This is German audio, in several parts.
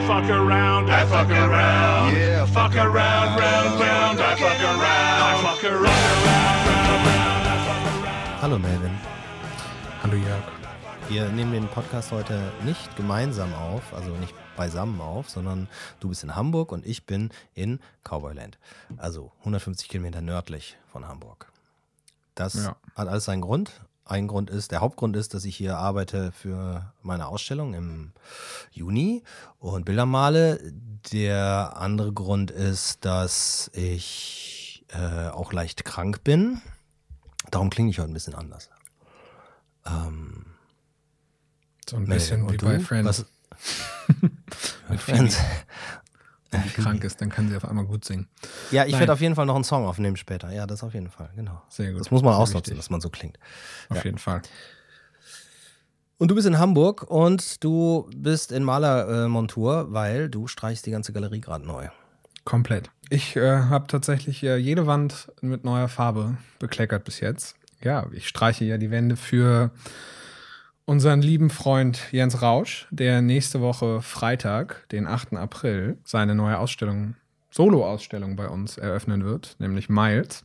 around, fuck around, I fuck around. Yeah, fuck around, round, round, I fuck around. I fuck around, round, round, round, I fuck around. Hallo Melvin. Hallo Jörg. Wir nehmen den Podcast heute nicht gemeinsam auf, also nicht beisammen auf, sondern du bist in Hamburg und ich bin in Cowboyland. Also 150 Kilometer nördlich von Hamburg. Das Ja. hat alles seinen Grund. Ein Grund ist, der Hauptgrund ist, dass ich hier arbeite für meine Ausstellung im Juni und Bilder male. Der andere Grund ist, dass ich äh, auch leicht krank bin. Darum klinge ich heute ein bisschen anders. Ähm, So ein bisschen wie du? bei Friends. Was, Friends. Wenn die krank ist, dann kann sie auf einmal gut singen. Ja, ich Nein. werde auf jeden Fall noch einen Song aufnehmen später. Ja, das auf jeden Fall, genau. Sehr gut. Das muss man Sehr ausnutzen, dass man so klingt. Auf Ja. jeden Fall. Und du bist in Hamburg und du bist in Malermontur, weil du streichst die ganze Galerie gerade neu. Komplett. Ich äh, habe tatsächlich äh, jede Wand mit neuer Farbe bekleckert bis jetzt. Ja, ich streiche ja die Wände für unseren lieben Freund Jens Rausch, der nächste Woche Freitag, den 8. April, seine neue Ausstellung, Solo-Ausstellung bei uns eröffnen wird, nämlich Miles.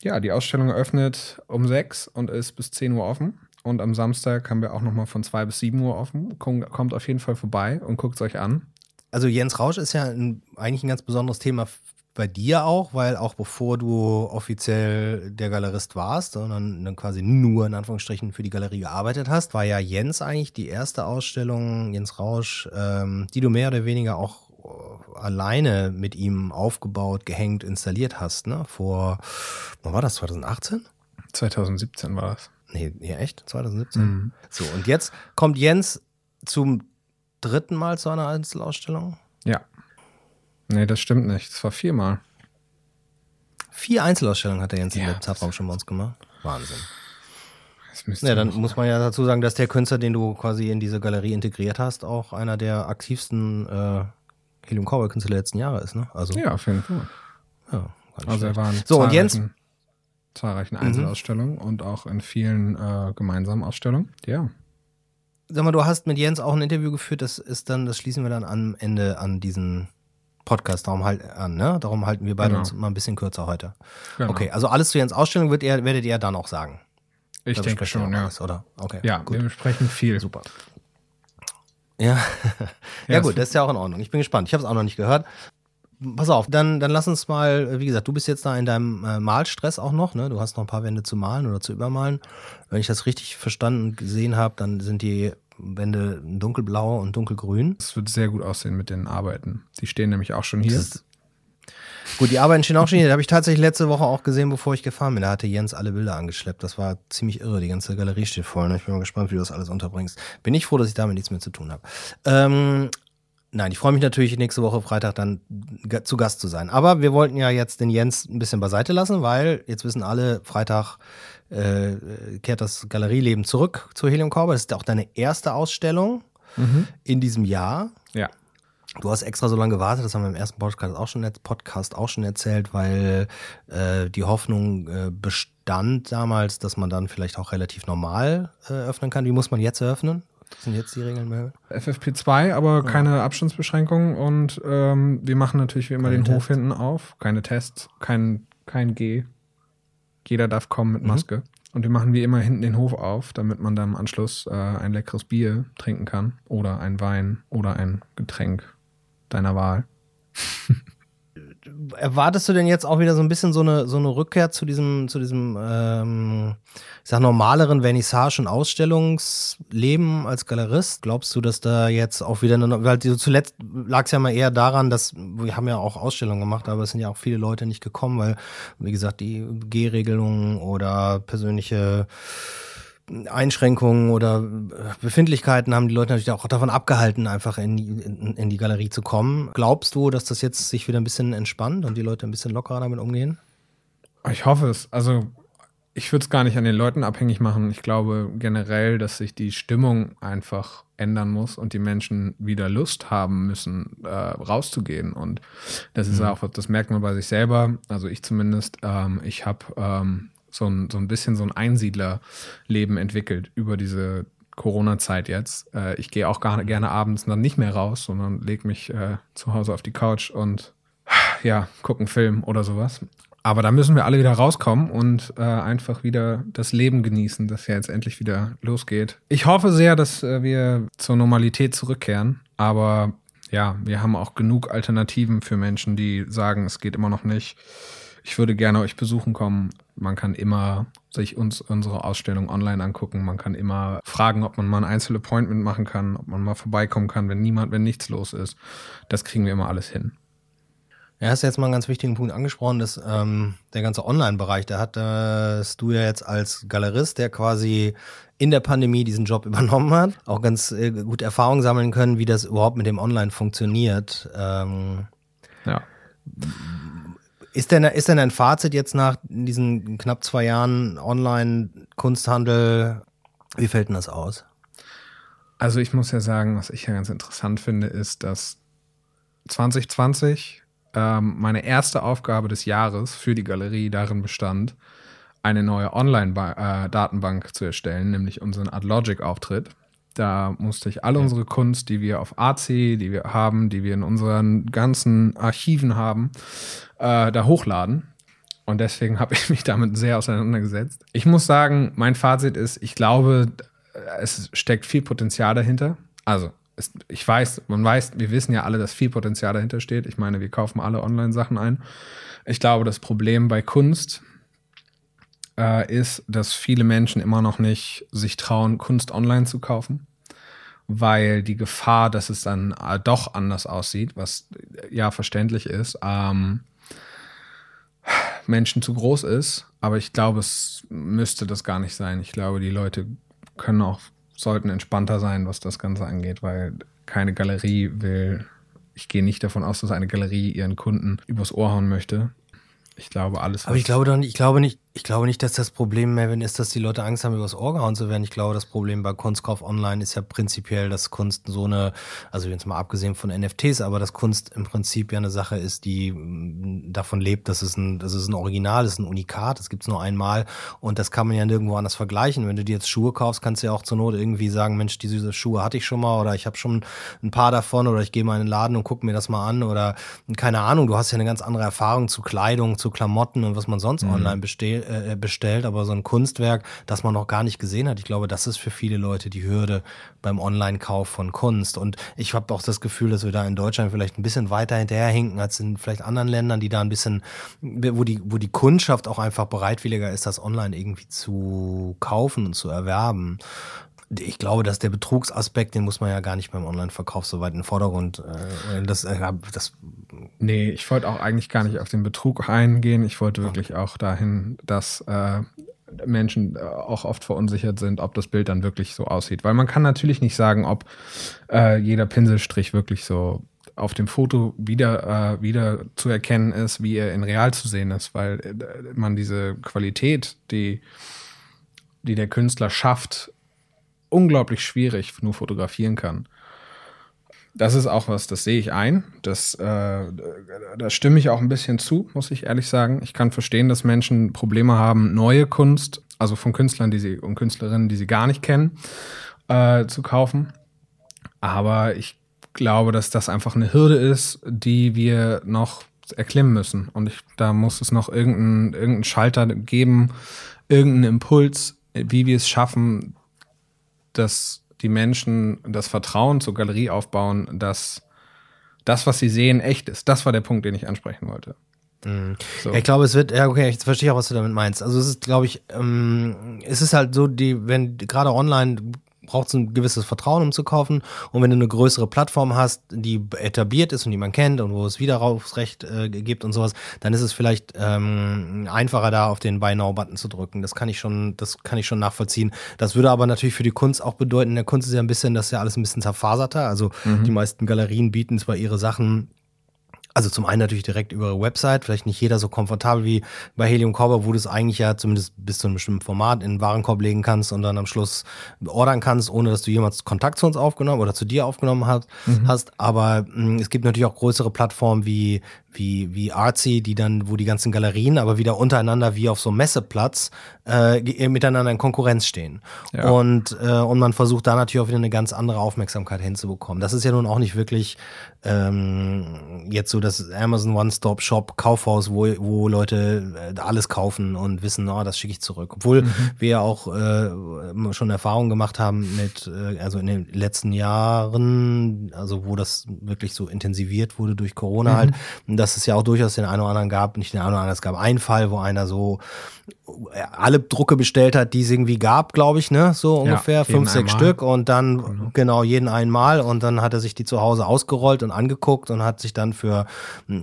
Ja, die Ausstellung eröffnet um 6 und ist bis 10 Uhr offen. Und am Samstag haben wir auch nochmal von 2 bis 7 Uhr offen. Kom- Kommt auf jeden Fall vorbei und guckt es euch an. Also Jens Rausch ist ja ein, eigentlich ein ganz besonderes Thema bei dir auch, weil auch bevor du offiziell der Galerist warst, sondern dann quasi nur in Anführungsstrichen für die Galerie gearbeitet hast, war ja Jens eigentlich die erste Ausstellung, Jens Rausch, ähm, die du mehr oder weniger auch äh, alleine mit ihm aufgebaut, gehängt, installiert hast, ne? Vor, wann war das, 2018? 2017 war das. Nee, nee echt? 2017? Mhm. So, und jetzt kommt Jens zum dritten Mal zu einer Einzelausstellung. Ja. Nee, das stimmt nicht. Das war viermal. Vier Einzelausstellungen hat der Jens in Ja, dem Zeitraum schon bei uns gemacht. Wahnsinn. Das müsste Ja, dann muss man ja dazu sagen, dass der Künstler, den du quasi in diese Galerie integriert hast, auch einer der aktivsten äh, Helium Cowboy Künstler der letzten Jahre ist, ne? Also, Ja, auf jeden Fall. ja, Also er war in So, und Jens- zahlreichen- zahlreichen Einzelausstellungen und auch in vielen äh, gemeinsamen Ausstellungen. Ja. Sag mal, du hast mit Jens auch ein Interview geführt, das ist dann, das schließen wir dann am Ende an diesen Podcast darum halt an, ne? Darum halten wir beide Genau. uns mal ein bisschen kürzer heute. Genau. Okay, also alles zu Jens Ausstellung wird ihr, werdet ihr dann auch sagen. Ich Da denke schon, ja. alles, oder? Okay. Ja, gut. wir besprechen viel. Super. Ja, ja, Ja, gut, das ist ja auch in Ordnung. Ich bin gespannt. Ich habe es auch noch nicht gehört. Pass auf, dann, dann lass uns mal, wie gesagt, du bist jetzt da in deinem äh, Malstress auch noch, ne? Du hast noch ein paar Wände zu malen oder zu übermalen. Wenn ich das richtig verstanden und gesehen habe, dann sind die Wände dunkelblau und dunkelgrün. Es wird sehr gut aussehen mit den Arbeiten. Die stehen nämlich auch schon hier. Das Gut, die Arbeiten stehen auch schon hier. Da habe ich tatsächlich letzte Woche auch gesehen, bevor ich gefahren bin. Da hatte Jens alle Bilder angeschleppt. Das war ziemlich irre. Die ganze Galerie steht voll. Ne? Ich bin mal gespannt, wie du das alles unterbringst. Bin ich froh, dass ich damit nichts mehr zu tun habe. Ähm, nein, ich freue mich natürlich, nächste Woche Freitag dann zu Gast zu sein. Aber wir wollten ja jetzt den Jens ein bisschen beiseite lassen, weil jetzt wissen alle, Freitag äh, kehrt das Galerieleben zurück zu Helium Cowboy. Das ist auch deine erste Ausstellung in diesem Jahr. ja. Du hast extra so lange gewartet, das haben wir im ersten Podcast auch schon, Podcast auch schon erzählt, weil äh, die Hoffnung äh, bestand damals, dass man dann vielleicht auch relativ normal äh, öffnen kann. Wie muss man jetzt eröffnen? Was sind jetzt die Regeln, Mel? FFP2, aber keine Abstandsbeschränkungen und ähm, wir machen natürlich wie immer Keine den Hof Tests. hinten auf. Keine Tests, kein, kein G. Jeder darf kommen Mhm. mit Maske. Und wir machen wie immer hinten den Hof auf, damit man dann im Anschluss äh, ein leckeres Bier trinken kann oder ein Wein oder ein Getränk deiner Wahl. Erwartest du denn jetzt auch wieder so ein bisschen so eine, so eine Rückkehr zu diesem, zu diesem, ähm, ich sag normaleren Vernissage- und Ausstellungsleben als Galerist? Glaubst du, dass da jetzt auch wieder eine, weil zuletzt lag es ja mal eher daran, dass wir haben ja auch Ausstellungen gemacht, aber es sind ja auch viele Leute nicht gekommen, weil, wie gesagt, die G-Regelungen oder persönliche Einschränkungen oder äh, Befindlichkeiten haben die Leute natürlich auch davon abgehalten, einfach in, die- in, in die Galerie zu kommen. Glaubst du, dass das jetzt sich wieder ein bisschen entspannt und die Leute ein bisschen lockerer damit umgehen? Ich hoffe es. Also ich würde es gar nicht an den Leuten abhängig machen. Ich glaube generell, dass sich die Stimmung einfach ändern muss und die Menschen wieder Lust haben müssen, äh, rauszugehen. Und das ist auch, das merkt man bei sich selber. Also ich zumindest, ähm, ich habe ähm, so, ein, so ein bisschen so ein Einsiedlerleben entwickelt über diese Corona-Zeit jetzt. Äh, ich gehe auch gar, gerne abends dann nicht mehr raus, sondern lege mich äh, zu Hause auf die Couch und ja, gucke einen Film oder sowas. Aber da müssen wir alle wieder rauskommen und äh, einfach wieder das Leben genießen, das ja jetzt endlich wieder losgeht. Ich hoffe sehr, dass äh, wir zur Normalität zurückkehren. Aber ja, wir haben auch genug Alternativen für Menschen, die sagen, es geht immer noch nicht. Ich würde gerne euch besuchen kommen. Man kann immer sich uns unsere Ausstellung online angucken. Man kann immer fragen, ob man mal ein Einzelappointment machen kann, ob man mal vorbeikommen kann, wenn niemand, wenn nichts los ist. Das kriegen wir immer alles hin. Ja, hast jetzt mal einen ganz wichtigen Punkt angesprochen, dass ähm, der ganze Online-Bereich, da hattest du ja jetzt als Galerist, der quasi in der Pandemie diesen Job übernommen hat, auch ganz äh, gut Erfahrung sammeln können, wie das überhaupt mit dem Online funktioniert. Ähm, Ja. Ist denn, ist denn ein Fazit jetzt nach diesen knapp zwei Jahren Online-Kunsthandel, wie fällt denn das aus? Also ich muss ja sagen, was ich ja ganz interessant finde, ist, dass 2020 ähm, meine erste Aufgabe des Jahres für die Galerie darin bestand, eine neue Online-Datenbank zu erstellen, nämlich unseren AdLogic-Auftritt. Da musste ich alle unsere Kunst, die wir auf AC, die wir haben, die wir in unseren ganzen Archiven haben, äh, da hochladen. Und deswegen habe ich mich damit sehr auseinandergesetzt. Ich muss sagen, mein Fazit ist, ich glaube, es steckt viel Potenzial dahinter. Also, es, ich weiß, man weiß, wir wissen ja alle, dass viel Potenzial dahinter steht. Ich meine, wir kaufen alle Online-Sachen ein. Ich glaube, das Problem bei Kunst äh, ist, dass viele Menschen immer noch nicht sich trauen, Kunst online zu kaufen, weil die Gefahr, dass es dann äh, doch anders aussieht, was äh, ja verständlich ist, ähm, Menschen zu groß ist. Aber ich glaube, es müsste das gar nicht sein. Ich glaube, die Leute können auch, sollten entspannter sein, was das Ganze angeht, weil keine Galerie will, ich gehe nicht davon aus, dass eine Galerie ihren Kunden übers Ohr hauen möchte. Ich glaube, alles. Aber ich glaube nicht, ich glaube nicht, ich glaube nicht, dass das Problem, Melvin, ist, dass die Leute Angst haben, übers Ohr gehauen zu werden. Ich glaube, das Problem bei Kunstkauf online ist ja prinzipiell, dass Kunst so eine, also jetzt mal abgesehen von NFTs, aber dass Kunst im Prinzip ja eine Sache ist, die mm, davon lebt, dass es ein, dass es ein Original ist, ein Unikat, das gibt's nur einmal und das kann man ja nirgendwo anders vergleichen. Wenn du dir jetzt Schuhe kaufst, kannst du ja auch zur Not irgendwie sagen, Mensch, diese Schuhe hatte ich schon mal oder ich habe schon ein paar davon oder ich gehe mal in den Laden und gucke mir das mal an oder keine Ahnung, du hast ja eine ganz andere Erfahrung zu Kleidung, zu Klamotten und was man sonst online bestell, äh, bestellt, aber so ein Kunstwerk, das man noch gar nicht gesehen hat, ich glaube, das ist für viele Leute die Hürde beim Online-Kauf von Kunst. Und ich habe auch das Gefühl, dass wir da in Deutschland vielleicht ein bisschen weiter hinterherhinken als in vielleicht anderen Ländern, die da ein bisschen, wo die, wo die Kundschaft auch einfach bereitwilliger ist, das online irgendwie zu kaufen und zu erwerben. Ich glaube, dass der Betrugsaspekt, den muss man ja gar nicht beim Online-Verkauf so weit in den Vordergrund. Äh, das, äh, das Nee, ich wollte auch eigentlich gar nicht auf den Betrug eingehen. Ich wollte wirklich auch dahin, dass äh, Menschen äh, auch oft verunsichert sind, ob das Bild dann wirklich so aussieht. Weil man kann natürlich nicht sagen, ob äh, jeder Pinselstrich wirklich so auf dem Foto wieder, äh, wieder zu erkennen ist, wie er in real zu sehen ist, weil äh, man diese Qualität, die, die der Künstler schafft, unglaublich schwierig nur fotografieren kann. Das ist auch was, das sehe ich ein. Das, äh, da stimme ich auch ein bisschen zu, muss ich ehrlich sagen. Ich kann verstehen, dass Menschen Probleme haben, neue Kunst, also von Künstlern die sie, und Künstlerinnen, die sie gar nicht kennen, äh, zu kaufen. Aber ich glaube, dass das einfach eine Hürde ist, die wir noch erklimmen müssen. Und ich, da muss es noch irgendeinen irgendein Schalter geben, irgendeinen Impuls, wie wir es schaffen, dass die Menschen das Vertrauen zur Galerie aufbauen, dass das, was sie sehen, echt ist. Das war der Punkt, den ich ansprechen wollte. So. Ja, ich glaube, es wird, ja, okay, ich verstehe auch, was du damit meinst. Also es ist, glaube ich, ähm, es ist halt so, die, wenn gerade online braucht es ein gewisses Vertrauen, um zu kaufen. Und wenn du eine größere Plattform hast, die etabliert ist und die man kennt und wo es Widerrufsrecht äh, gibt und sowas, dann ist es vielleicht ähm, einfacher, da auf den Buy Now-Button zu drücken. Das kann ich schon, das kann ich schon nachvollziehen. Das würde aber natürlich für die Kunst auch bedeuten, in der Kunst ist ja ein bisschen, das ist ja alles ein bisschen zerfaserter. Also die meisten Galerien bieten zwar ihre Sachen Also zum einen natürlich direkt über ihre Website, vielleicht nicht jeder so komfortabel wie bei Helium Cobra, wo du es eigentlich ja zumindest bis zu einem bestimmten Format in den Warenkorb legen kannst und dann am Schluss ordern kannst, ohne dass du jemals Kontakt zu uns aufgenommen oder zu dir aufgenommen hast. Mhm. hast. Aber mh, es gibt natürlich auch größere Plattformen wie wie, wie Artsy, die dann, wo die ganzen Galerien aber wieder untereinander wie auf so einem Messeplatz äh, ge- miteinander in Konkurrenz stehen. Ja. Und, äh, und man versucht da natürlich auch wieder eine ganz andere Aufmerksamkeit hinzubekommen. Das ist ja nun auch nicht wirklich ähm, jetzt so das Amazon One-Stop-Shop Kaufhaus, wo, wo Leute äh, alles kaufen und wissen, oh, das schicke ich zurück. Obwohl wir ja auch äh, schon Erfahrungen gemacht haben mit, äh, also in den letzten Jahren, also wo das wirklich so intensiviert wurde durch Corona halt, dass es ja auch durchaus den einen oder anderen gab, nicht den einen oder anderen, es gab einen Fall, wo einer so äh, alle Drucke bestellt hat, die es irgendwie gab, glaube ich, ne, so ungefähr, jeden fünf, sechs einmal. Stück und dann genau. jeden einmal und dann hat er sich die zu Hause ausgerollt und angeguckt und hat sich dann für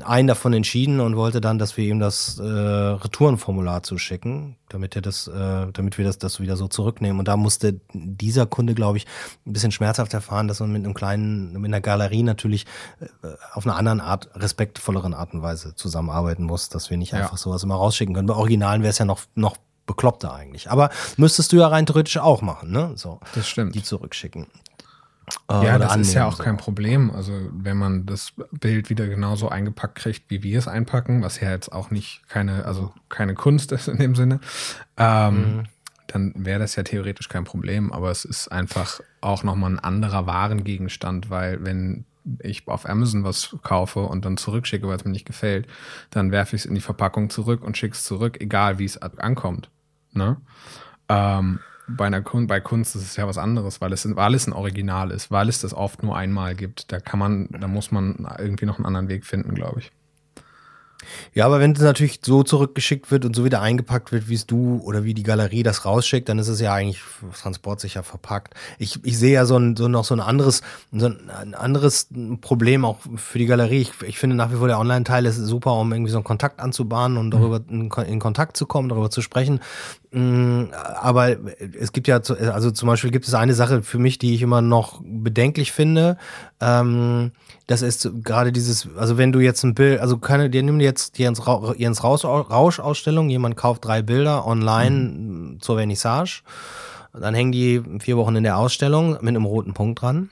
einen davon entschieden und wollte dann, dass wir ihm das äh, Retourenformular zuschicken, damit er das, äh, damit wir das, das wieder so zurücknehmen. Und da musste dieser Kunde, glaube ich, ein bisschen schmerzhaft erfahren, dass man mit einem kleinen, mit einer Galerie natürlich äh, auf einer anderen Art, respektvolleren Art und Weise zusammenarbeiten muss, dass wir nicht Ja. einfach sowas immer rausschicken können. Bei Originalen wäre es ja noch, noch bekloppter eigentlich. Aber müsstest du ja rein theoretisch auch machen, ne? So. Das stimmt. Die zurückschicken. Ja, Äh, oder das ist ja auch kein Problem. Also wenn man das Bild wieder genauso eingepackt kriegt, wie wir es einpacken, was ja jetzt auch nicht keine, also keine Kunst ist in dem Sinne, ähm, dann wäre das ja theoretisch kein Problem. Aber es ist einfach auch nochmal ein anderer Warengegenstand, weil wenn ich auf Amazon was kaufe und dann zurückschicke, weil es mir nicht gefällt, dann werfe ich es in die Verpackung zurück und schicke es zurück, egal wie es ankommt. Ne? Ähm, bei, einer Kun bei Kunst ist es ja was anderes, weil es, weil es ein Original ist, weil es das oft nur einmal gibt. Da kann man, da muss man irgendwie noch einen anderen Weg finden, glaube ich. Ja, aber wenn es natürlich so zurückgeschickt wird und so wieder eingepackt wird, wie es du oder wie die Galerie das rausschickt, dann ist es ja eigentlich transportsicher verpackt. Ich, ich sehe ja so, ein, so noch so ein anderes, so ein, anderes Problem auch für die Galerie. Ich, ich finde nach wie vor der Online-Teil ist super, um irgendwie so einen Kontakt anzubahnen und darüber in, in Kontakt zu kommen, darüber zu sprechen. Mm, Aber es gibt ja, also zum Beispiel gibt es eine Sache für mich, die ich immer noch bedenklich finde. Ähm, das ist gerade dieses, also wenn du jetzt ein Bild, also keine, dir nimm jetzt Jens, Ra Jens Rausch, Rausch-Ausstellung, jemand kauft drei Bilder online zur Vernissage, dann hängen die vier Wochen in der Ausstellung mit einem roten Punkt dran.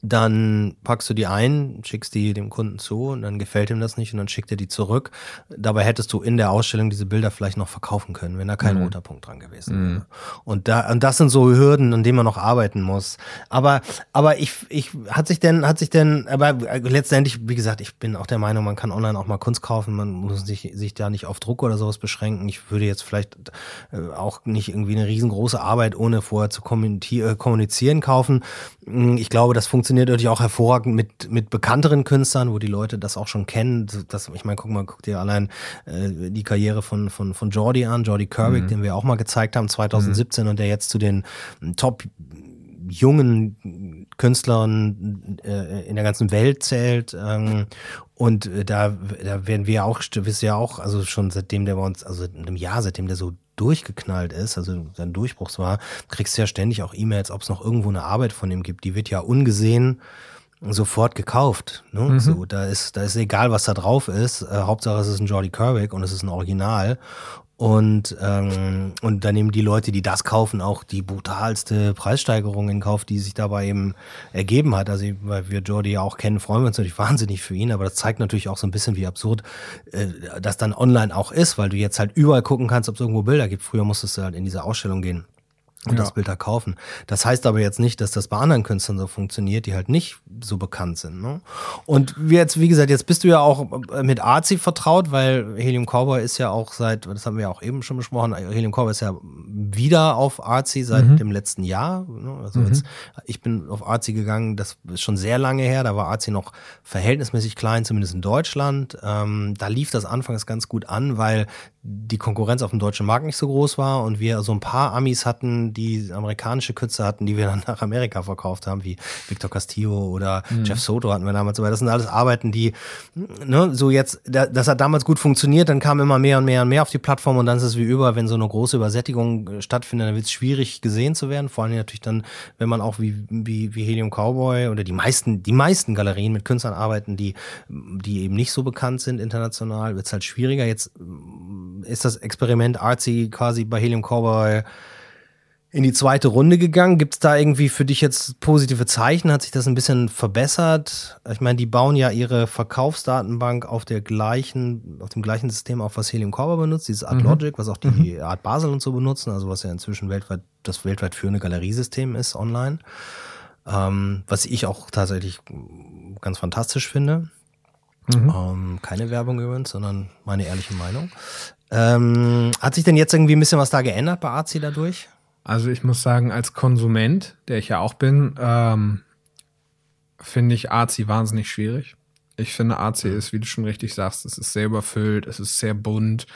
Dann packst du die ein, schickst die dem Kunden zu und dann gefällt ihm das nicht und dann schickt er die zurück. Dabei hättest du in der Ausstellung diese Bilder vielleicht noch verkaufen können, wenn da kein roter Punkt dran gewesen wäre. Und da, und das sind so Hürden, an denen man noch arbeiten muss. Aber, aber ich, ich, hat sich denn, hat sich denn, aber letztendlich, wie gesagt, ich bin auch der Meinung, man kann online auch mal Kunst kaufen, man muss sich, sich da nicht auf Druck oder sowas beschränken. Ich würde jetzt vielleicht äh, auch nicht irgendwie eine riesengroße Arbeit, ohne vorher zu äh, kommunizieren kaufen. Mm, Ich glaube, das funktioniert natürlich auch hervorragend mit, mit bekannteren Künstlern, wo die Leute das auch schon kennen. Das, ich meine, guck mal, guck dir allein äh, die Karriere von, von, von Jordi an, Jordi Kerwick, den wir auch mal gezeigt haben 2017 und der jetzt zu den Top jungen Künstlern äh, in der ganzen Welt zählt. Ähm, und äh, da, da werden wir auch, wisst ihr ja auch, also schon seitdem der bei uns, also in einem Jahr, seitdem der so durchgeknallt ist, also sein Durchbruch war, kriegst du ja ständig auch E-Mails, ob es noch irgendwo eine Arbeit von ihm gibt. Die wird ja ungesehen sofort gekauft. Ne? So, da ist, da ist egal, was da drauf ist. Äh, Hauptsache es ist ein Jordi Kerwick und es ist ein Original. Und, ähm, und dann nehmen die Leute, die das kaufen, auch die brutalste Preissteigerung in Kauf, die sich dabei eben ergeben hat. Also, weil wir Jordi ja auch kennen, freuen wir uns natürlich wahnsinnig für ihn, aber das zeigt natürlich auch so ein bisschen, wie absurd äh, das dann online auch ist, weil du jetzt halt überall gucken kannst, ob es irgendwo Bilder gibt. Früher musstest du halt in diese Ausstellung gehen und Ja. das Bild da kaufen. Das heißt aber jetzt nicht, dass das bei anderen Künstlern so funktioniert, die halt nicht so bekannt sind. Ne? Und wie jetzt, wie gesagt, jetzt bist du ja auch äh, mit Arzi vertraut, weil Helium Cowboy ist ja auch seit, das haben wir ja auch eben schon besprochen, Helium Cowboy ist ja wieder auf Arzi seit dem letzten Jahr. Ne? Also jetzt, ich bin auf Arzi gegangen, das ist schon sehr lange her, da war Arzi noch verhältnismäßig klein, zumindest in Deutschland. Ähm, da lief das anfangs ganz gut an, weil die Konkurrenz auf dem deutschen Markt nicht so groß war und wir so ein paar Amis hatten, die amerikanische Künstler hatten, die wir dann nach Amerika verkauft haben, wie Victor Castillo oder mhm. Jeff Soto hatten wir damals. Aber das sind alles Arbeiten, die, ne, so jetzt, das hat damals gut funktioniert, dann kam immer mehr und mehr und mehr auf die Plattform und dann ist es wie über, wenn so eine große Übersättigung äh, stattfindet, dann wird es schwierig gesehen zu werden. Vor allem natürlich dann, wenn man auch wie, wie, wie Helium Cowboy oder die meisten, die meisten Galerien mit Künstlern arbeiten, die, die eben nicht so bekannt sind international, wird es halt schwieriger. Jetzt ist das Experiment Artsy quasi bei Helium Cowboy in die zweite Runde gegangen. Gibt es da irgendwie für dich jetzt positive Zeichen? Hat sich das ein bisschen verbessert? Ich meine, die bauen ja ihre Verkaufsdatenbank auf der gleichen, auf dem gleichen System auf, was Helium Cowboy benutzt, dieses Art mhm. Was auch die mhm. Art Basel und so benutzen, also was ja inzwischen weltweit das weltweit führende Galeriesystem ist online. Ähm, was ich auch tatsächlich ganz fantastisch finde. Mhm. Ähm, keine Werbung übrigens, sondern meine ehrliche Meinung. Ähm, hat sich denn jetzt irgendwie ein bisschen was da geändert bei Arzi dadurch? Also ich muss sagen, als Konsument, der ich ja auch bin, ähm, finde ich Arzi wahnsinnig schwierig. Ich finde, Arzi ist, wie du schon richtig sagst, es ist sehr überfüllt, es ist sehr bunt.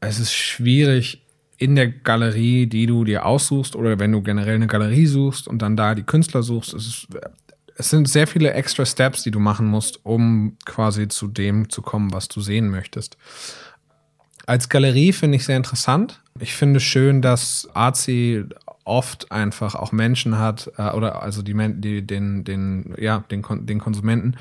Es ist schwierig in der Galerie, die du dir aussuchst, oder wenn du generell eine Galerie suchst und dann da die Künstler suchst, es ist es sind sehr viele extra Steps, die du machen musst, um quasi zu dem zu kommen, was du sehen möchtest. Als Galerie finde ich sehr interessant. Ich finde schön, dass Arzi oft einfach auch Menschen hat, äh, oder also die, die, den, den, ja, den, den Konsumenten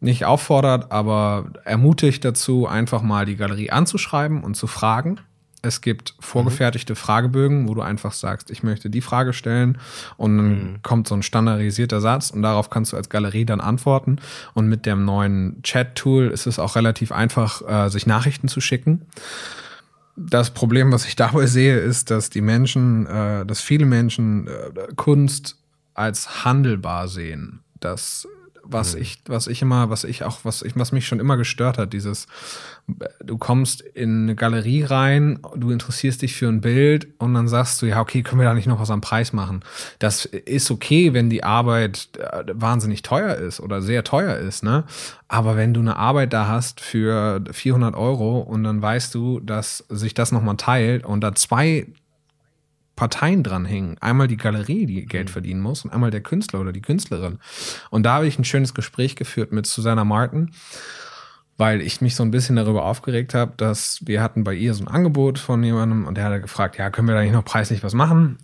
nicht auffordert, aber ermutigt dazu, einfach mal die Galerie anzuschreiben und zu fragen es gibt vorgefertigte mhm. Fragebögen, wo du einfach sagst, ich möchte die Frage stellen und dann mhm. kommt so ein standardisierter Satz und darauf kannst du als Galerie dann antworten. Und mit dem neuen Chat-Tool ist es auch relativ einfach, äh, sich Nachrichten zu schicken. Das Problem, was ich dabei sehe, ist, dass die Menschen, äh, dass viele Menschen äh, Kunst als handelbar sehen. Dass was mhm. ich, was ich immer, was ich auch, was ich, was mich schon immer gestört hat, dieses, du kommst in eine Galerie rein, du interessierst dich für ein Bild und dann sagst du, ja, okay, können wir da nicht noch was am Preis machen? Das ist okay, wenn die Arbeit äh, wahnsinnig teuer ist oder sehr teuer ist, ne? Aber wenn du eine Arbeit da hast für 400 Euro und dann weißt du, dass sich das nochmal teilt und da zwei Parteien dranhängen. Einmal die Galerie, die Geld mhm. verdienen muss, und einmal der Künstler oder die Künstlerin. Und da habe ich ein schönes Gespräch geführt mit Susanna Martin, weil ich mich so ein bisschen darüber aufgeregt habe, dass wir hatten bei ihr so ein Angebot von jemandem und der hat gefragt, ja, können wir da nicht noch preislich was machen?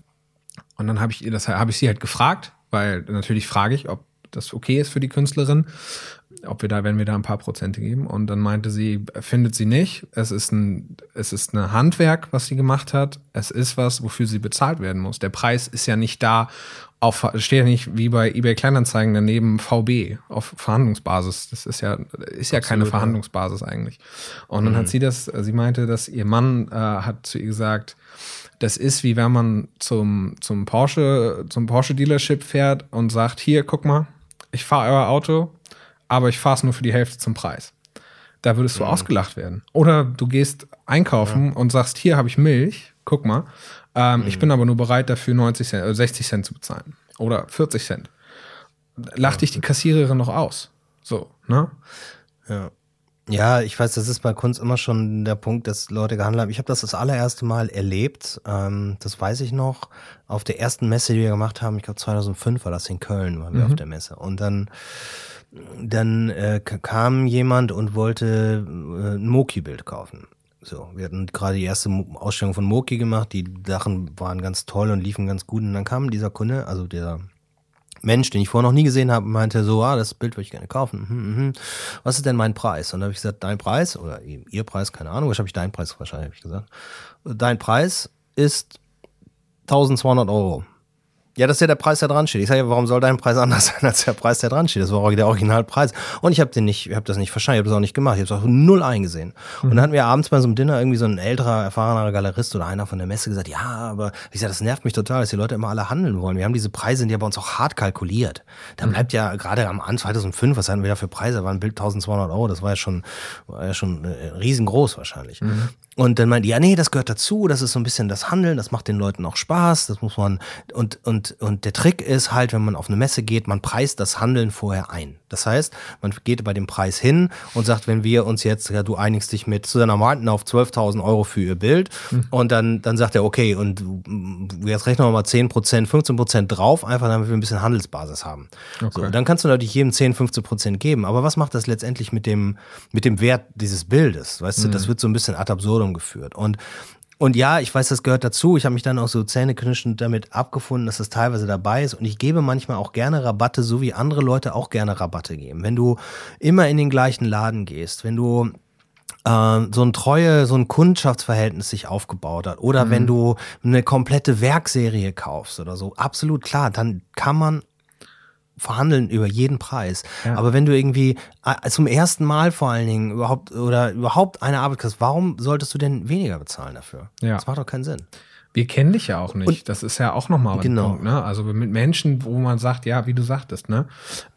Und dann habe ich ihr das habe ich sie halt gefragt, weil natürlich frage ich, ob das okay ist für die Künstlerin ob wir da, wenn wir da ein paar Prozente geben. Und dann meinte sie, findet sie nicht. Es ist ein, es ist ein Handwerk, was sie gemacht hat. Es ist was, wofür sie bezahlt werden muss. Der Preis ist ja nicht da auf, steht ja nicht wie bei eBay Kleinanzeigen daneben VB auf Verhandlungsbasis. Das ist ja, ist ja Absolut, keine Verhandlungsbasis eigentlich. Und dann mhm. hat sie das, sie meinte, dass ihr Mann äh, hat zu ihr gesagt, das ist wie wenn man zum, zum Porsche, zum Porsche Dealership fährt und sagt, hier, guck mal, ich fahre euer Auto, aber ich fahre es nur für die Hälfte zum Preis. Da würdest du mhm. ausgelacht werden. Oder du gehst einkaufen ja. und sagst, hier habe ich Milch, guck mal. Ähm, mhm. Ich bin aber nur bereit dafür 90 Cent, äh, 60 Cent zu bezahlen. Oder 40 Cent. Lacht ja. dich die Kassiererin noch aus. So, ne? Ja. Ja, ich weiß, das ist bei Kunst immer schon der Punkt, dass Leute gehandelt haben. Ich habe das das allererste Mal erlebt, ähm, das weiß ich noch, auf der ersten Messe, die wir gemacht haben, ich glaube 2005 war das in Köln, waren wir mhm. auf der Messe. Und dann dann äh, kam jemand und wollte äh, ein Moki-Bild kaufen. So, wir hatten gerade die erste Ausstellung von Moki gemacht, die Sachen waren ganz toll und liefen ganz gut. Und dann kam dieser Kunde, also der Mensch, den ich vorher noch nie gesehen habe, meinte so, ah, das Bild würde ich gerne kaufen. Mhm, mhm. Was ist denn mein Preis? Und dann habe ich gesagt, dein Preis oder ihr Preis, keine Ahnung, was habe ich dein Preis wahrscheinlich habe ich gesagt. Dein Preis ist 1200 Euro. Ja, das ist ja der Preis, der dran steht. Ich sage ja, warum soll dein Preis anders sein als der Preis, der dran steht? Das war auch der Originalpreis. Und ich habe den nicht, ich habe das nicht verstanden, ich habe das auch nicht gemacht, ich habe es auch null eingesehen. Mhm. Und dann hatten wir abends bei so einem Dinner irgendwie so ein älterer, erfahrener Galerist oder einer von der Messe gesagt, ja, aber ich sage, das nervt mich total, dass die Leute immer alle handeln wollen. Wir haben diese Preise, die ja bei uns auch hart kalkuliert. Da mhm. bleibt ja gerade am Anfang 2005, was hatten wir da für Preise? Da war ein Bild 1200 Euro, das war ja schon, war ja schon äh, riesengroß wahrscheinlich. Mhm. Und dann meinte, ja, nee, das gehört dazu, das ist so ein bisschen das Handeln, das macht den Leuten auch Spaß, das muss man, und, und Und, und der Trick ist halt, wenn man auf eine Messe geht, man preist das Handeln vorher ein. Das heißt, man geht bei dem Preis hin und sagt, wenn wir uns jetzt, ja, du einigst dich mit Susanna Martin auf 12.000 Euro für ihr Bild mhm. und dann, dann sagt er, okay, und jetzt rechnen wir mal 10 Prozent, 15 Prozent drauf, einfach damit wir ein bisschen Handelsbasis haben. Okay. So, dann kannst du natürlich jedem 10, 15 Prozent geben. Aber was macht das letztendlich mit dem, mit dem Wert dieses Bildes? Weißt mhm. du, das wird so ein bisschen ad absurdum geführt. Und und ja, ich weiß, das gehört dazu. Ich habe mich dann auch so zähneknirschend damit abgefunden, dass das teilweise dabei ist. Und ich gebe manchmal auch gerne Rabatte, so wie andere Leute auch gerne Rabatte geben. Wenn du immer in den gleichen Laden gehst, wenn du äh, so ein treue, so ein Kundschaftsverhältnis sich aufgebaut hat. Oder mhm. wenn du eine komplette Werkserie kaufst oder so, absolut klar, dann kann man verhandeln über jeden Preis. Ja. Aber wenn du irgendwie äh, zum ersten Mal vor allen Dingen überhaupt oder überhaupt eine Arbeit kriegst, warum solltest du denn weniger bezahlen dafür? Ja. Das macht doch keinen Sinn. Wir kennen dich ja auch nicht. Und, das ist ja auch nochmal ein genau. Punkt. Ne? Also mit Menschen, wo man sagt, ja, wie du sagtest, ne?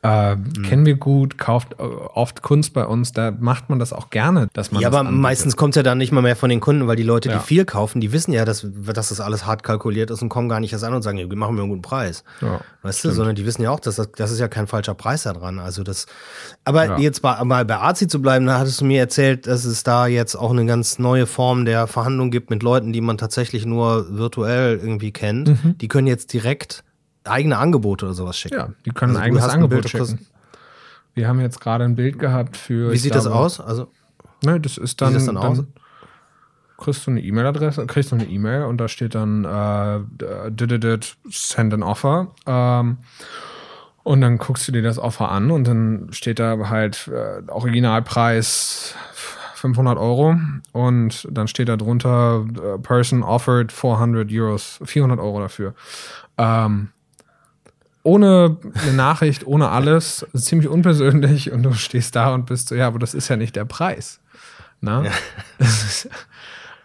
Äh, mhm. kennen wir gut, kauft äh, oft Kunst bei uns, da macht man das auch gerne, dass man. Ja, aber anbietet. meistens kommt es ja dann nicht mal mehr von den Kunden, weil die Leute, die ja. viel kaufen, die wissen ja, dass, dass das alles hart kalkuliert ist und kommen gar nicht erst an und sagen, wir machen wir einen guten Preis. Ja, weißt stimmt. du, sondern die wissen ja auch, dass das, das ist ja kein falscher Preis da dran. Also das. Aber ja. jetzt mal, mal bei Arzi zu bleiben, da hattest du mir erzählt, dass es da jetzt auch eine ganz neue Form der Verhandlung gibt mit Leuten, die man tatsächlich nur virtuell irgendwie kennt, mhm. die können jetzt direkt eigene Angebote oder sowas schicken. Ja, die können also ein eigenes Angebot schicken. Wir haben jetzt gerade ein Bild gehabt für. Wie sieht glaube, das aus? Also, ne, das ist dann. Wie sieht das dann, dann aus? kriegst du eine E-Mail-Adresse, kriegst du eine E-Mail und da steht dann äh, did it, did, send an offer. Ähm, und dann guckst du dir das Offer an und dann steht da halt äh, Originalpreis 500 Euro und dann steht da drunter, uh, Person offered 400 Euros, 400 Euro dafür. Ähm, ohne eine Nachricht, ohne alles, ziemlich unpersönlich und du stehst da und bist so, ja, aber das ist ja nicht der Preis. Na? Ja.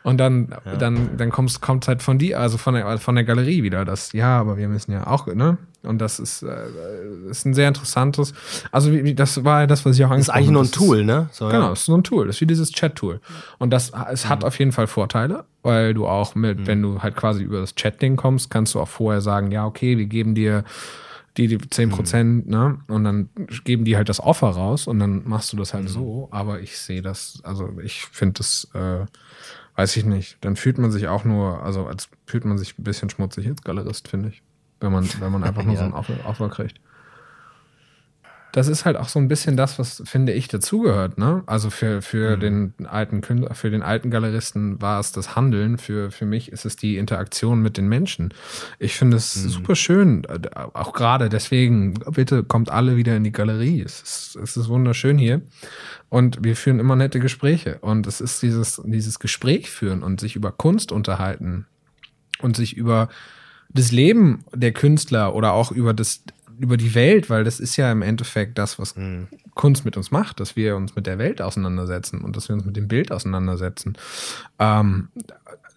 Und dann, ja. dann, dann kommst, kommt halt von dir, also von der, von der Galerie wieder, das, ja, aber wir müssen ja auch, ne? Und das ist, äh, ist ein sehr interessantes, also wie, das war ja das, was ich auch angesprochen habe. Das ist eigentlich nur ein Tool, ne? So, genau, ja. es ist nur ein Tool, das ist wie dieses Chat-Tool. Und das, es hat mhm. auf jeden Fall Vorteile, weil du auch mit, mhm. wenn du halt quasi über das Chat-Ding kommst, kannst du auch vorher sagen, ja, okay, wir geben dir die, die 10 Prozent, mhm. ne? Und dann geben die halt das Offer raus und dann machst du das halt mhm. so. Aber ich sehe das, also ich finde das, äh, weiß ich nicht. Dann fühlt man sich auch nur, also als fühlt man sich ein bisschen schmutzig als Galerist, finde ich. Wenn man, wenn man einfach nur ja. so ein Offer, Offer kriegt das ist halt auch so ein bisschen das, was, finde ich, dazugehört, ne? Also für, für mhm. den alten Künstler, für den alten Galeristen war es das Handeln, für, für mich ist es die Interaktion mit den Menschen. Ich finde es mhm. super schön, auch gerade deswegen, bitte kommt alle wieder in die Galerie. Es ist, es ist wunderschön hier. Und wir führen immer nette Gespräche. Und es ist dieses, dieses Gespräch führen und sich über Kunst unterhalten und sich über das Leben der Künstler oder auch über das über die Welt, weil das ist ja im Endeffekt das, was mhm. Kunst mit uns macht, dass wir uns mit der Welt auseinandersetzen und dass wir uns mit dem Bild auseinandersetzen. Ähm,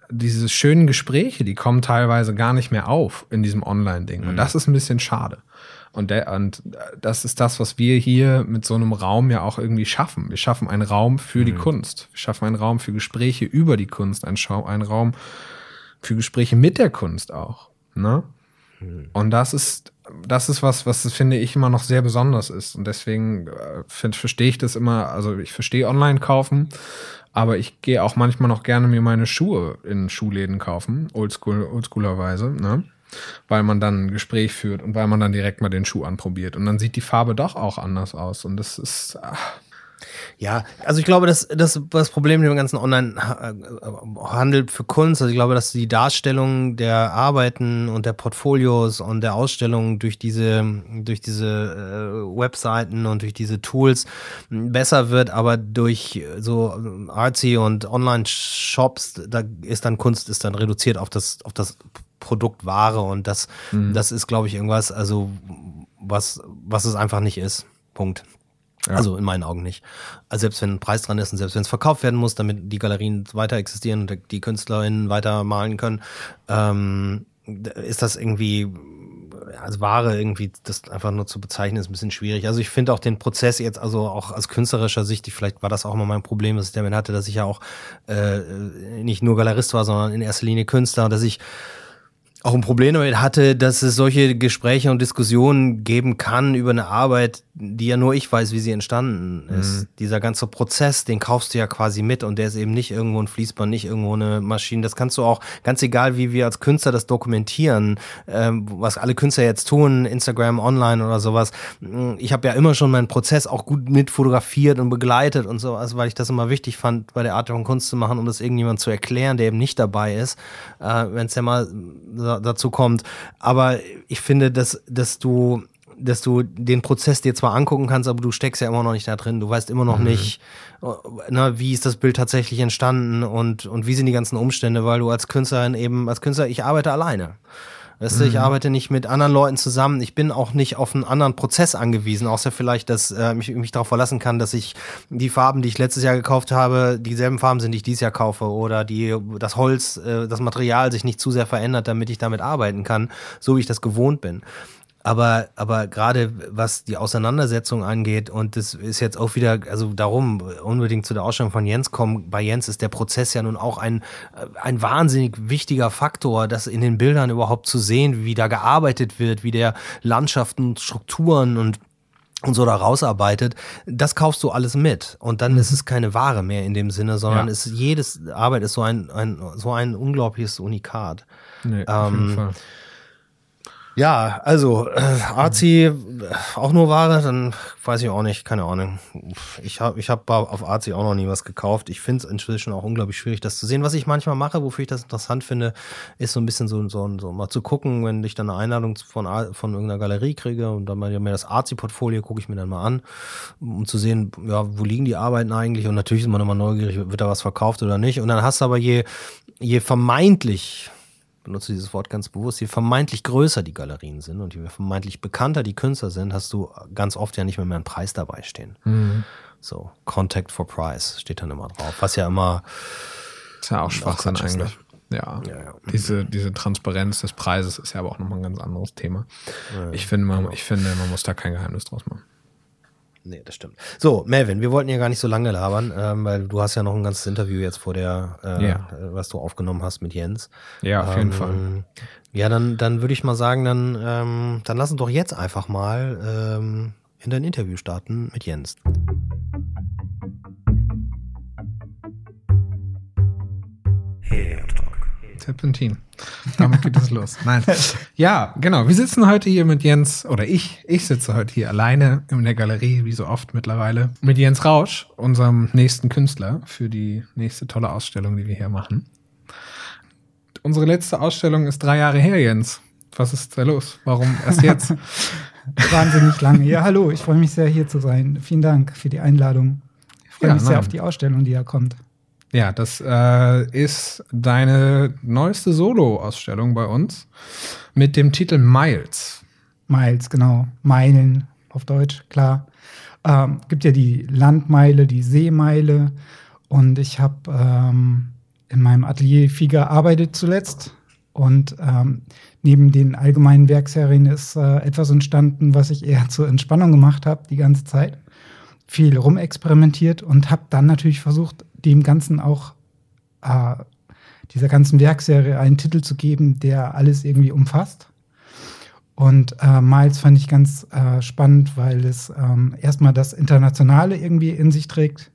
diese schönen Gespräche, die kommen teilweise gar nicht mehr auf in diesem Online-Ding. Mhm. Und das ist ein bisschen schade. Und, der, und das ist das, was wir hier mit so einem Raum ja auch irgendwie schaffen. Wir schaffen einen Raum für mhm. die Kunst. Wir schaffen einen Raum für Gespräche über die Kunst, einen, Schau einen Raum für Gespräche mit der Kunst auch. Ne? Mhm. Und das ist das ist was, was finde ich immer noch sehr besonders ist. Und deswegen äh, verstehe ich das immer, also ich verstehe online kaufen, aber ich gehe auch manchmal noch gerne mir meine Schuhe in Schuhläden kaufen, oldschool, oldschoolerweise, ne? Weil man dann ein Gespräch führt und weil man dann direkt mal den Schuh anprobiert. Und dann sieht die Farbe doch auch anders aus. Und das ist, ach, ja, also ich glaube, dass das, das Problem mit dem ganzen Online-Handel für Kunst, also ich glaube, dass die Darstellung der Arbeiten und der Portfolios und der Ausstellungen durch diese, durch diese äh, Webseiten und durch diese Tools besser wird, aber durch so Artsy und Online-Shops, da ist dann Kunst ist dann reduziert auf das, auf das Produkt Ware und das, mhm. das ist, glaube ich, irgendwas, also was, was es einfach nicht ist. Punkt. Ja. Also in meinen Augen nicht. Also selbst wenn ein Preis dran ist und selbst wenn es verkauft werden muss, damit die Galerien weiter existieren und die KünstlerInnen weiter malen können, ähm, ist das irgendwie als Ware irgendwie das einfach nur zu bezeichnen, ist ein bisschen schwierig. Also ich finde auch den Prozess jetzt, also auch aus künstlerischer Sicht, vielleicht war das auch immer mein Problem, was ich damit hatte, dass ich ja auch äh, nicht nur Galerist war, sondern in erster Linie Künstler, dass ich auch ein Problem damit hatte, dass es solche Gespräche und Diskussionen geben kann über eine Arbeit, die ja nur ich weiß, wie sie entstanden ist. Mhm. Dieser ganze Prozess, den kaufst du ja quasi mit und der ist eben nicht irgendwo ein Fließband, nicht irgendwo eine Maschine. Das kannst du auch, ganz egal wie wir als Künstler das dokumentieren, ähm, was alle Künstler jetzt tun, Instagram, online oder sowas. Ich habe ja immer schon meinen Prozess auch gut mit fotografiert und begleitet und sowas, weil ich das immer wichtig fand, bei der Art von Kunst zu machen, um das irgendjemand zu erklären, der eben nicht dabei ist, äh, wenn es ja mal dazu kommt. Aber ich finde, dass, dass du dass du den Prozess dir zwar angucken kannst, aber du steckst ja immer noch nicht da drin. Du weißt immer noch mhm. nicht, na, wie ist das Bild tatsächlich entstanden und, und wie sind die ganzen Umstände, weil du als Künstlerin eben, als Künstler, ich arbeite alleine. Weißt du, ich mhm. arbeite nicht mit anderen Leuten zusammen. Ich bin auch nicht auf einen anderen Prozess angewiesen, außer vielleicht, dass äh, ich mich darauf verlassen kann, dass ich die Farben, die ich letztes Jahr gekauft habe, dieselben Farben sind, die ich dieses Jahr kaufe. Oder die, das Holz, äh, das Material sich nicht zu sehr verändert, damit ich damit arbeiten kann, so wie ich das gewohnt bin. Aber, aber gerade was die Auseinandersetzung angeht, und das ist jetzt auch wieder, also darum unbedingt zu der Ausstellung von Jens kommen, bei Jens ist der Prozess ja nun auch ein, ein wahnsinnig wichtiger Faktor, das in den Bildern überhaupt zu sehen, wie da gearbeitet wird, wie der Landschaften, Strukturen und und so da rausarbeitet, das kaufst du alles mit. Und dann mhm. ist es keine Ware mehr in dem Sinne, sondern ja. ist jedes Arbeit ist so ein, ein so ein unglaubliches Unikat. Nee, auf jeden ähm, Fall. Ja, also äh, Arzi auch nur Ware, dann weiß ich auch nicht, keine Ahnung. Ich habe ich hab auf Arzi auch noch nie was gekauft. Ich finde es inzwischen auch unglaublich schwierig, das zu sehen. Was ich manchmal mache, wofür ich das interessant finde, ist so ein bisschen so, so, so mal zu gucken, wenn ich dann eine Einladung von, von irgendeiner Galerie kriege und dann mal mir das Arzi-Portfolio gucke ich mir dann mal an, um zu sehen, ja, wo liegen die Arbeiten eigentlich und natürlich ist man immer neugierig, wird da was verkauft oder nicht. Und dann hast du aber je, je vermeintlich benutze dieses Wort ganz bewusst, je vermeintlich größer die Galerien sind und je vermeintlich bekannter die Künstler sind, hast du ganz oft ja nicht mehr, mehr einen Preis dabei stehen. Mhm. So, Contact for Price steht dann immer drauf, was ja immer. Ist ja auch Schwachsinn eigentlich. Ne? Ja, ja, ja, Diese, diese Transparenz des Preises ist ja aber auch nochmal ein ganz anderes Thema. Ja, ich, finde, man, genau. ich finde, man muss da kein Geheimnis draus machen. Nee, das stimmt. So, Melvin, wir wollten ja gar nicht so lange labern, ähm, weil du hast ja noch ein ganzes Interview jetzt vor der, äh, ja. was du aufgenommen hast mit Jens. Ja, auf ähm, jeden Fall. Ja, dann, dann würde ich mal sagen, dann, ähm, dann lass uns doch jetzt einfach mal ähm, in dein Interview starten mit Jens. Serpentin. Damit geht es los. Nein. Ja, genau. Wir sitzen heute hier mit Jens, oder ich, ich sitze heute hier alleine in der Galerie, wie so oft mittlerweile, mit Jens Rausch, unserem nächsten Künstler, für die nächste tolle Ausstellung, die wir hier machen. Unsere letzte Ausstellung ist drei Jahre her, Jens. Was ist da los? Warum erst jetzt? Wahnsinnig lange. Ja, hallo, ich freue mich sehr, hier zu sein. Vielen Dank für die Einladung. Ich freue ja, mich nein. sehr auf die Ausstellung, die ja kommt. Ja, das äh, ist deine neueste Solo-Ausstellung bei uns mit dem Titel Miles. Miles, genau. Meilen auf Deutsch, klar. Ähm, gibt ja die Landmeile, die Seemeile. Und ich habe ähm, in meinem Atelier viel gearbeitet zuletzt. Und ähm, neben den allgemeinen Werkserien ist äh, etwas entstanden, was ich eher zur Entspannung gemacht habe die ganze Zeit. Viel rumexperimentiert und habe dann natürlich versucht, dem Ganzen auch äh, dieser ganzen Werkserie einen Titel zu geben, der alles irgendwie umfasst. Und äh, Miles fand ich ganz äh, spannend, weil es ähm, erstmal das Internationale irgendwie in sich trägt,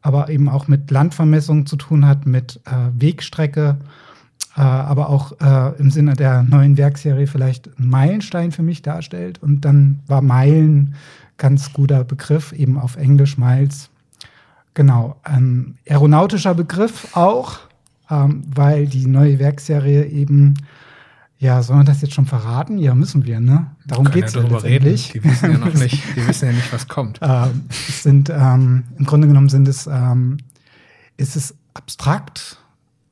aber eben auch mit Landvermessung zu tun hat, mit äh, Wegstrecke, äh, aber auch äh, im Sinne der neuen Werkserie vielleicht ein Meilenstein für mich darstellt. Und dann war Meilen ganz guter Begriff, eben auf Englisch Miles. Genau, ein aeronautischer Begriff auch, ähm, weil die neue Werkserie eben, ja, soll man das jetzt schon verraten? Ja, müssen wir, ne? Darum geht es ja letztendlich. Reden. Die wissen ja noch nicht, die wissen ja nicht, was kommt. ähm, es sind, ähm, im Grunde genommen sind es, ähm, ist es abstrakt,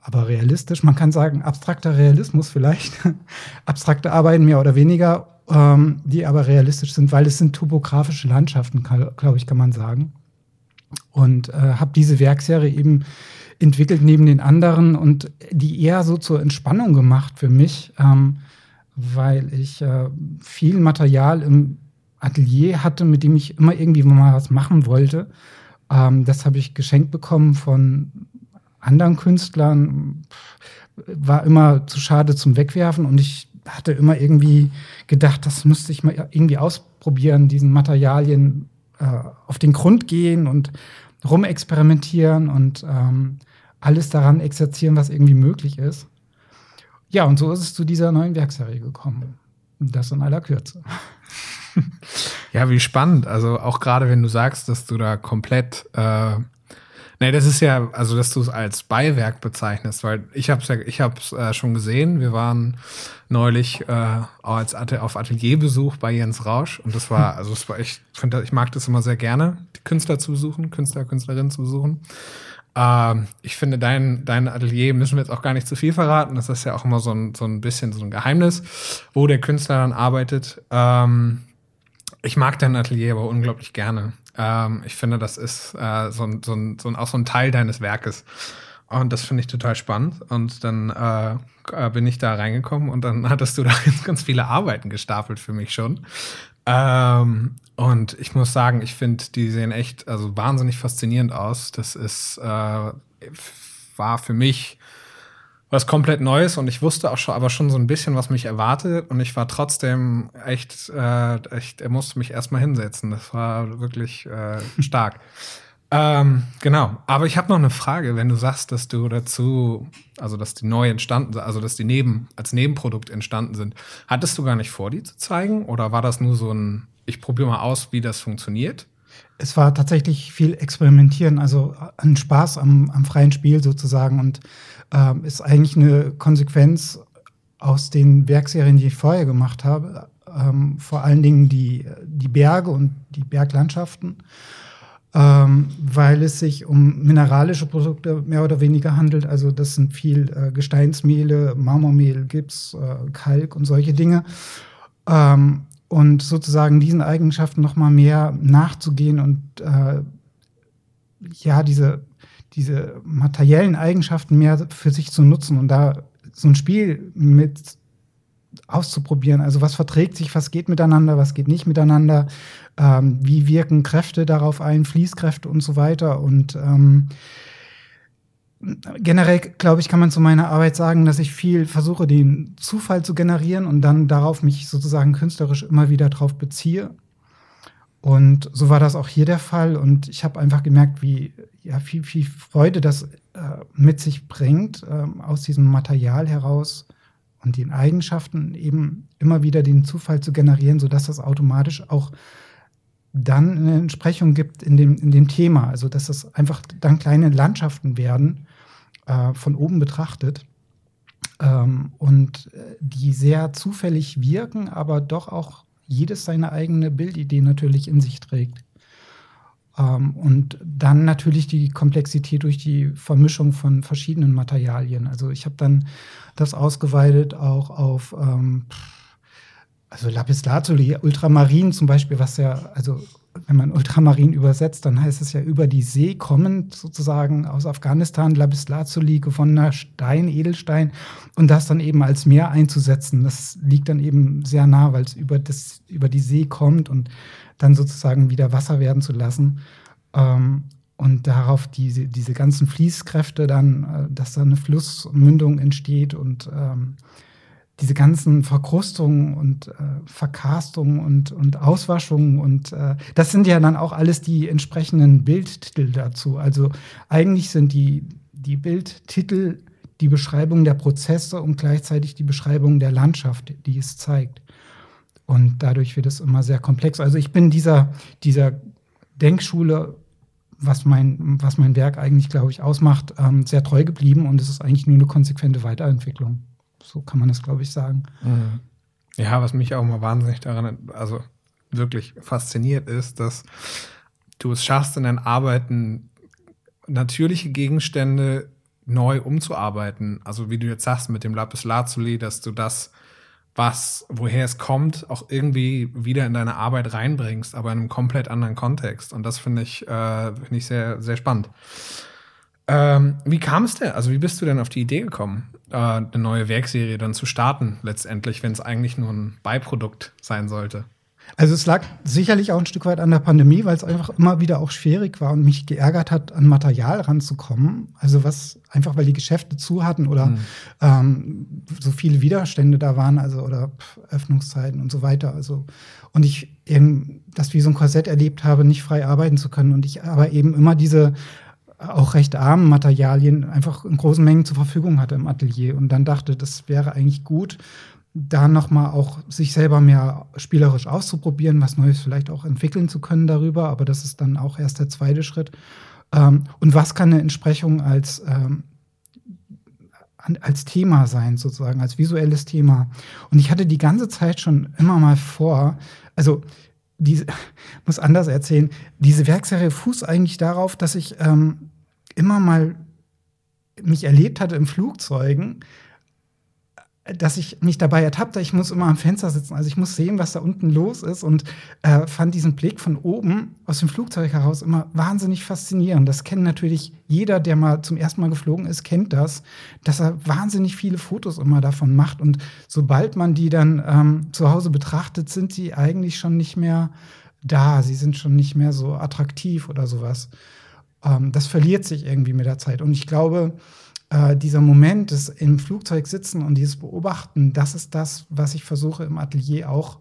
aber realistisch. Man kann sagen, abstrakter Realismus vielleicht. Abstrakte Arbeiten mehr oder weniger, ähm, die aber realistisch sind, weil es sind topografische Landschaften, glaube ich, kann man sagen und äh, habe diese Werkserie eben entwickelt neben den anderen und die eher so zur Entspannung gemacht für mich, ähm, weil ich äh, viel Material im Atelier hatte, mit dem ich immer irgendwie mal was machen wollte. Ähm, das habe ich geschenkt bekommen von anderen Künstlern. war immer zu schade zum Wegwerfen und ich hatte immer irgendwie gedacht, das müsste ich mal irgendwie ausprobieren, diesen Materialien äh, auf den Grund gehen und rumexperimentieren und ähm, alles daran exerzieren, was irgendwie möglich ist. Ja, und so ist es zu dieser neuen Werkserie gekommen. Das in aller Kürze. Ja, wie spannend. Also auch gerade wenn du sagst, dass du da komplett äh, Nee, das ist ja, also dass du es als Beiwerk bezeichnest, weil ich habe es ja, ich habe äh, schon gesehen. Wir waren neulich äh, als At auf Atelierbesuch bei Jens Rausch und das war, also es war echt, ich, find, ich mag das immer sehr gerne, die Künstler zu besuchen, Künstler, Künstlerinnen zu besuchen. Ähm, ich finde, dein, dein Atelier müssen wir jetzt auch gar nicht zu viel verraten. Das ist ja auch immer so ein, so ein bisschen so ein Geheimnis, wo der Künstler dann arbeitet. Ähm, ich mag dein Atelier aber unglaublich gerne. Ähm, ich finde, das ist äh, so, so, so auch so ein Teil deines Werkes. Und das finde ich total spannend. Und dann äh, äh bin ich da reingekommen und dann hattest du da ganz, ganz viele Arbeiten gestapelt für mich schon. Ähm, und ich muss sagen, ich finde, die sehen echt also wahnsinnig faszinierend aus. Das ist, äh, war für mich was komplett Neues und ich wusste auch schon, aber schon so ein bisschen, was mich erwartet und ich war trotzdem echt, äh, echt er musste mich erstmal hinsetzen. Das war wirklich äh, stark. ähm, genau, aber ich habe noch eine Frage, wenn du sagst, dass du dazu, also dass die neu entstanden sind, also dass die neben, als Nebenprodukt entstanden sind, hattest du gar nicht vor, die zu zeigen oder war das nur so ein, ich probiere mal aus, wie das funktioniert? Es war tatsächlich viel Experimentieren, also ein Spaß am, am freien Spiel sozusagen und ähm, ist eigentlich eine Konsequenz aus den Werkserien, die ich vorher gemacht habe. Ähm, vor allen Dingen die, die Berge und die Berglandschaften, ähm, weil es sich um mineralische Produkte mehr oder weniger handelt. Also das sind viel äh, Gesteinsmehle, Marmormehl, Gips, äh, Kalk und solche Dinge. Ähm, und sozusagen diesen Eigenschaften noch mal mehr nachzugehen und äh, ja diese diese materiellen Eigenschaften mehr für sich zu nutzen und da so ein Spiel mit auszuprobieren. Also was verträgt sich, was geht miteinander, was geht nicht miteinander, ähm, wie wirken Kräfte darauf ein, Fließkräfte und so weiter. Und ähm, generell, glaube ich, kann man zu meiner Arbeit sagen, dass ich viel versuche, den Zufall zu generieren und dann darauf mich sozusagen künstlerisch immer wieder drauf beziehe. Und so war das auch hier der Fall. Und ich habe einfach gemerkt, wie ja, viel, viel Freude das äh, mit sich bringt, äh, aus diesem Material heraus und den Eigenschaften eben immer wieder den Zufall zu generieren, sodass das automatisch auch dann eine Entsprechung gibt in dem, in dem Thema. Also dass es einfach dann kleine Landschaften werden, äh, von oben betrachtet. Ähm, und äh, die sehr zufällig wirken, aber doch auch jedes seine eigene Bildidee natürlich in sich trägt. Ähm, und dann natürlich die Komplexität durch die Vermischung von verschiedenen Materialien. Also ich habe dann das ausgeweitet auch auf ähm, also Lapis Lazuli, Ultramarin zum Beispiel, was ja, also wenn man Ultramarin übersetzt, dann heißt es ja über die See kommend sozusagen aus Afghanistan, Lapis Lazuli, gewonnener Stein, Edelstein und das dann eben als Meer einzusetzen. Das liegt dann eben sehr nah, weil es über, das, über die See kommt und dann sozusagen wieder Wasser werden zu lassen. Ähm, und darauf diese, diese ganzen Fließkräfte dann, äh, dass da eine Flussmündung entsteht und ähm, diese ganzen Verkrustungen und äh, Verkarstungen und, und Auswaschungen und äh, das sind ja dann auch alles die entsprechenden Bildtitel dazu. Also eigentlich sind die, die Bildtitel die Beschreibung der Prozesse und gleichzeitig die Beschreibung der Landschaft, die es zeigt. Und dadurch wird es immer sehr komplex. Also ich bin dieser, dieser Denkschule, was mein, was mein Werk eigentlich, glaube ich, ausmacht, ähm, sehr treu geblieben und es ist eigentlich nur eine konsequente Weiterentwicklung. So kann man das, glaube ich, sagen. Mhm. Ja, was mich auch mal wahnsinnig daran, also wirklich fasziniert ist, dass du es schaffst, in deinen Arbeiten natürliche Gegenstände neu umzuarbeiten. Also wie du jetzt sagst mit dem Lapis Lazuli, dass du das, was, woher es kommt, auch irgendwie wieder in deine Arbeit reinbringst, aber in einem komplett anderen Kontext. Und das finde ich, äh, finde ich sehr, sehr spannend. Ähm, wie kam es denn? Also wie bist du denn auf die Idee gekommen, äh, eine neue Werkserie dann zu starten, letztendlich, wenn es eigentlich nur ein Beiprodukt sein sollte? Also es lag sicherlich auch ein Stück weit an der Pandemie, weil es einfach immer wieder auch schwierig war und mich geärgert hat, an Material ranzukommen. Also was einfach, weil die Geschäfte zu hatten oder mhm. ähm, so viele Widerstände da waren, also oder Öffnungszeiten und so weiter. Also und ich eben das wie so ein Korsett erlebt habe, nicht frei arbeiten zu können und ich aber eben immer diese auch recht armen Materialien einfach in großen Mengen zur Verfügung hatte im Atelier und dann dachte, das wäre eigentlich gut, da nochmal auch sich selber mehr spielerisch auszuprobieren, was Neues vielleicht auch entwickeln zu können darüber, aber das ist dann auch erst der zweite Schritt. Ähm, und was kann eine Entsprechung als, ähm, als Thema sein, sozusagen, als visuelles Thema? Und ich hatte die ganze Zeit schon immer mal vor, also diese, muss anders erzählen, diese Werkserie fußt eigentlich darauf, dass ich ähm, immer mal mich erlebt hatte in Flugzeugen, dass ich mich dabei ertappt habe, ich muss immer am Fenster sitzen. Also ich muss sehen, was da unten los ist und äh, fand diesen Blick von oben aus dem Flugzeug heraus immer wahnsinnig faszinierend. Das kennt natürlich jeder, der mal zum ersten Mal geflogen ist, kennt das, dass er wahnsinnig viele Fotos immer davon macht. Und sobald man die dann ähm, zu Hause betrachtet, sind sie eigentlich schon nicht mehr da. Sie sind schon nicht mehr so attraktiv oder sowas. Ähm, das verliert sich irgendwie mit der Zeit. Und ich glaube, äh, dieser Moment des im Flugzeug sitzen und dieses Beobachten, das ist das, was ich versuche im Atelier auch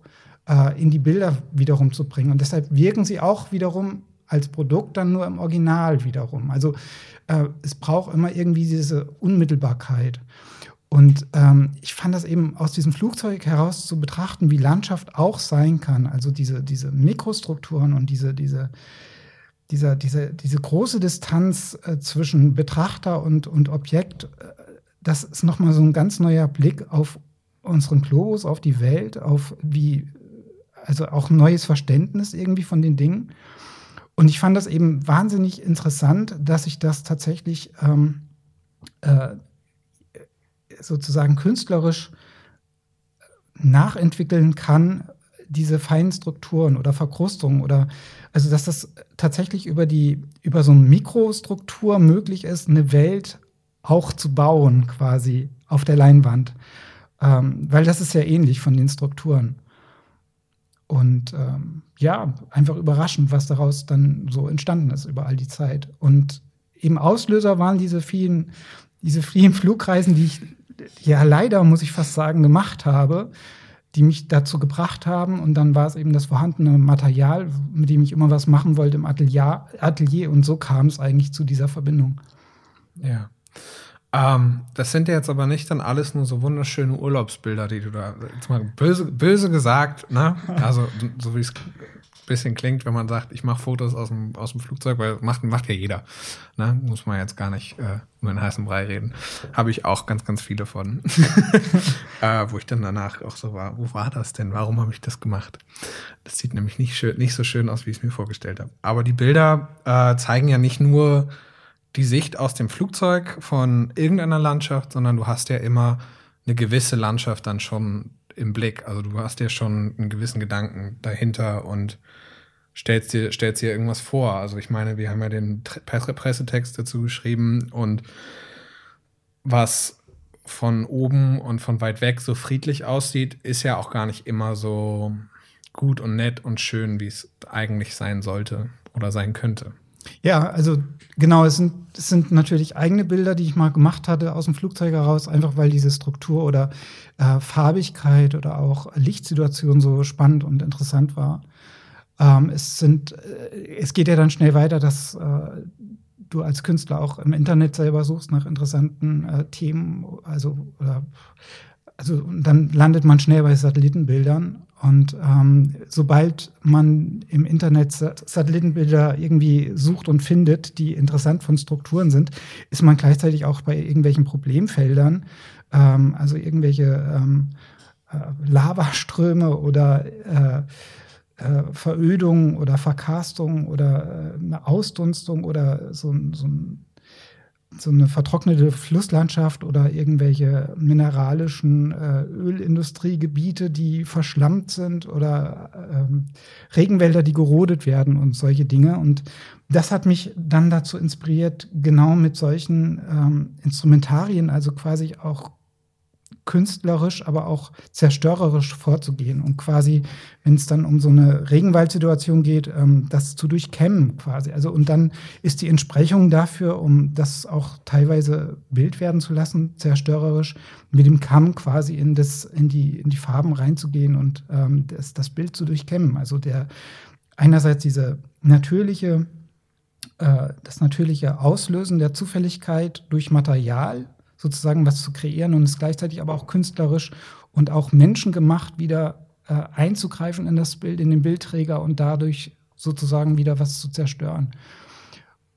äh, in die Bilder wiederum zu bringen. Und deshalb wirken sie auch wiederum als Produkt dann nur im Original wiederum. Also äh, es braucht immer irgendwie diese Unmittelbarkeit. Und ähm, ich fand das eben aus diesem Flugzeug heraus zu betrachten, wie Landschaft auch sein kann. Also diese, diese Mikrostrukturen und diese, diese, dieser, diese, diese große Distanz äh, zwischen Betrachter und, und Objekt, äh, das ist nochmal so ein ganz neuer Blick auf unseren Globus, auf die Welt, auf wie, also auch ein neues Verständnis irgendwie von den Dingen. Und ich fand das eben wahnsinnig interessant, dass ich das tatsächlich ähm, äh, sozusagen künstlerisch nachentwickeln kann, diese feinen Strukturen oder Verkrustungen oder also dass das tatsächlich über die über so eine Mikrostruktur möglich ist, eine Welt auch zu bauen quasi auf der Leinwand, ähm, weil das ist ja ähnlich von den Strukturen. Und ähm, ja, einfach überraschend, was daraus dann so entstanden ist über all die Zeit. Und eben Auslöser waren diese vielen, diese vielen Flugreisen, die ich ja leider, muss ich fast sagen, gemacht habe, die mich dazu gebracht haben. Und dann war es eben das vorhandene Material, mit dem ich immer was machen wollte im Atelier. Atelier und so kam es eigentlich zu dieser Verbindung. Ja. Ähm, das sind ja jetzt aber nicht dann alles nur so wunderschöne Urlaubsbilder, die du da, jetzt mal böse, böse gesagt, ne? Also, so wie es bisschen klingt, wenn man sagt, ich mache Fotos aus dem, aus dem Flugzeug, weil macht, macht ja jeder. Ne? Muss man jetzt gar nicht äh, um den heißen Brei reden. Habe ich auch ganz, ganz viele von. äh, wo ich dann danach auch so war, wo war das denn? Warum habe ich das gemacht? Das sieht nämlich nicht, schön, nicht so schön aus, wie ich es mir vorgestellt habe. Aber die Bilder äh, zeigen ja nicht nur die Sicht aus dem Flugzeug von irgendeiner Landschaft, sondern du hast ja immer eine gewisse Landschaft dann schon im Blick. Also du hast ja schon einen gewissen Gedanken dahinter und stellst dir, stellst dir irgendwas vor. Also ich meine, wir haben ja den Pressetext dazu geschrieben und was von oben und von weit weg so friedlich aussieht, ist ja auch gar nicht immer so gut und nett und schön, wie es eigentlich sein sollte oder sein könnte. Ja, also genau, es sind, es sind natürlich eigene Bilder, die ich mal gemacht hatte aus dem Flugzeug heraus, einfach weil diese Struktur oder äh, Farbigkeit oder auch Lichtsituation so spannend und interessant war. Ähm, es sind, äh, es geht ja dann schnell weiter, dass äh, du als Künstler auch im Internet selber suchst nach interessanten äh, Themen, also oder also dann landet man schnell bei Satellitenbildern und ähm, sobald man im Internet Satellitenbilder irgendwie sucht und findet, die interessant von Strukturen sind, ist man gleichzeitig auch bei irgendwelchen Problemfeldern, ähm, also irgendwelche ähm, äh, Lavaströme oder äh, äh, Verödung oder Verkarstung oder äh, eine Ausdunstung oder so, so ein so eine vertrocknete Flusslandschaft oder irgendwelche mineralischen äh, Ölindustriegebiete, die verschlammt sind oder ähm, Regenwälder, die gerodet werden und solche Dinge. Und das hat mich dann dazu inspiriert, genau mit solchen ähm, Instrumentarien, also quasi auch künstlerisch, aber auch zerstörerisch vorzugehen und quasi, wenn es dann um so eine Regenwaldsituation geht, ähm, das zu durchkämmen quasi. Also und dann ist die Entsprechung dafür, um das auch teilweise Bild werden zu lassen, zerstörerisch, mit dem Kamm quasi in das in die in die Farben reinzugehen und ähm, das, das Bild zu durchkämmen. Also der einerseits diese natürliche äh, das natürliche Auslösen der Zufälligkeit durch Material sozusagen was zu kreieren und es gleichzeitig aber auch künstlerisch und auch menschengemacht wieder äh, einzugreifen in das Bild, in den Bildträger und dadurch sozusagen wieder was zu zerstören.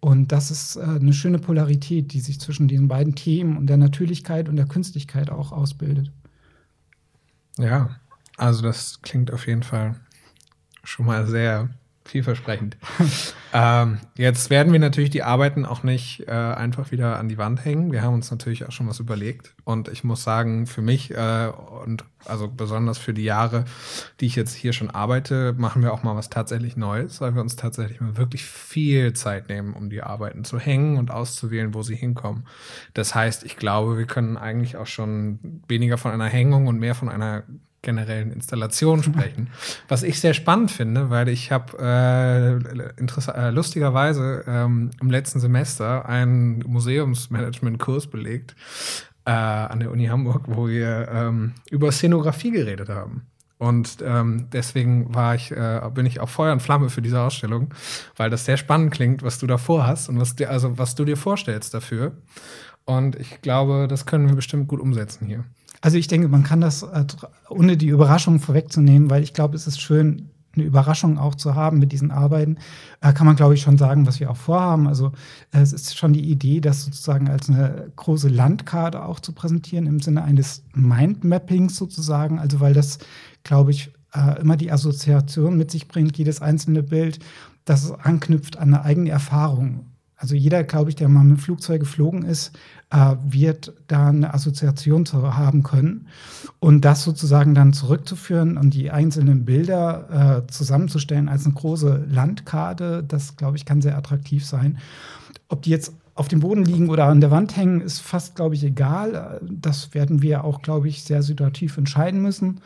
Und das ist äh, eine schöne Polarität, die sich zwischen diesen beiden Themen und der Natürlichkeit und der Künstlichkeit auch ausbildet. Ja, also das klingt auf jeden Fall schon mal sehr vielversprechend. ähm, jetzt werden wir natürlich die Arbeiten auch nicht äh, einfach wieder an die Wand hängen. Wir haben uns natürlich auch schon was überlegt. Und ich muss sagen, für mich äh, und also besonders für die Jahre, die ich jetzt hier schon arbeite, machen wir auch mal was tatsächlich Neues, weil wir uns tatsächlich mal wirklich viel Zeit nehmen, um die Arbeiten zu hängen und auszuwählen, wo sie hinkommen. Das heißt, ich glaube, wir können eigentlich auch schon weniger von einer Hängung und mehr von einer generellen Installation sprechen. Was ich sehr spannend finde, weil ich habe äh, äh, lustigerweise ähm, im letzten Semester einen Museumsmanagement-Kurs belegt äh, an der Uni Hamburg, wo wir ähm, über Szenografie geredet haben. Und ähm, deswegen war ich, äh, bin ich auch Feuer und Flamme für diese Ausstellung, weil das sehr spannend klingt, was du da vorhast und was dir, also was du dir vorstellst dafür. Und ich glaube, das können wir bestimmt gut umsetzen hier. Also ich denke, man kann das, äh, ohne die Überraschung vorwegzunehmen, weil ich glaube, es ist schön, eine Überraschung auch zu haben mit diesen Arbeiten, äh, kann man, glaube ich, schon sagen, was wir auch vorhaben. Also äh, es ist schon die Idee, das sozusagen als eine große Landkarte auch zu präsentieren, im Sinne eines Mindmappings sozusagen. Also weil das, glaube ich, immer die Assoziation mit sich bringt, jedes einzelne Bild, das anknüpft an eine eigene Erfahrung. Also jeder, glaube ich, der mal mit Flugzeug geflogen ist, äh, wird da eine Assoziation zu haben können. Und das sozusagen dann zurückzuführen und die einzelnen Bilder äh, zusammenzustellen als eine große Landkarte, das, glaube ich, kann sehr attraktiv sein. Ob die jetzt auf dem Boden liegen oder an der Wand hängen, ist fast, glaube ich, egal. Das werden wir auch, glaube ich, sehr situativ entscheiden müssen.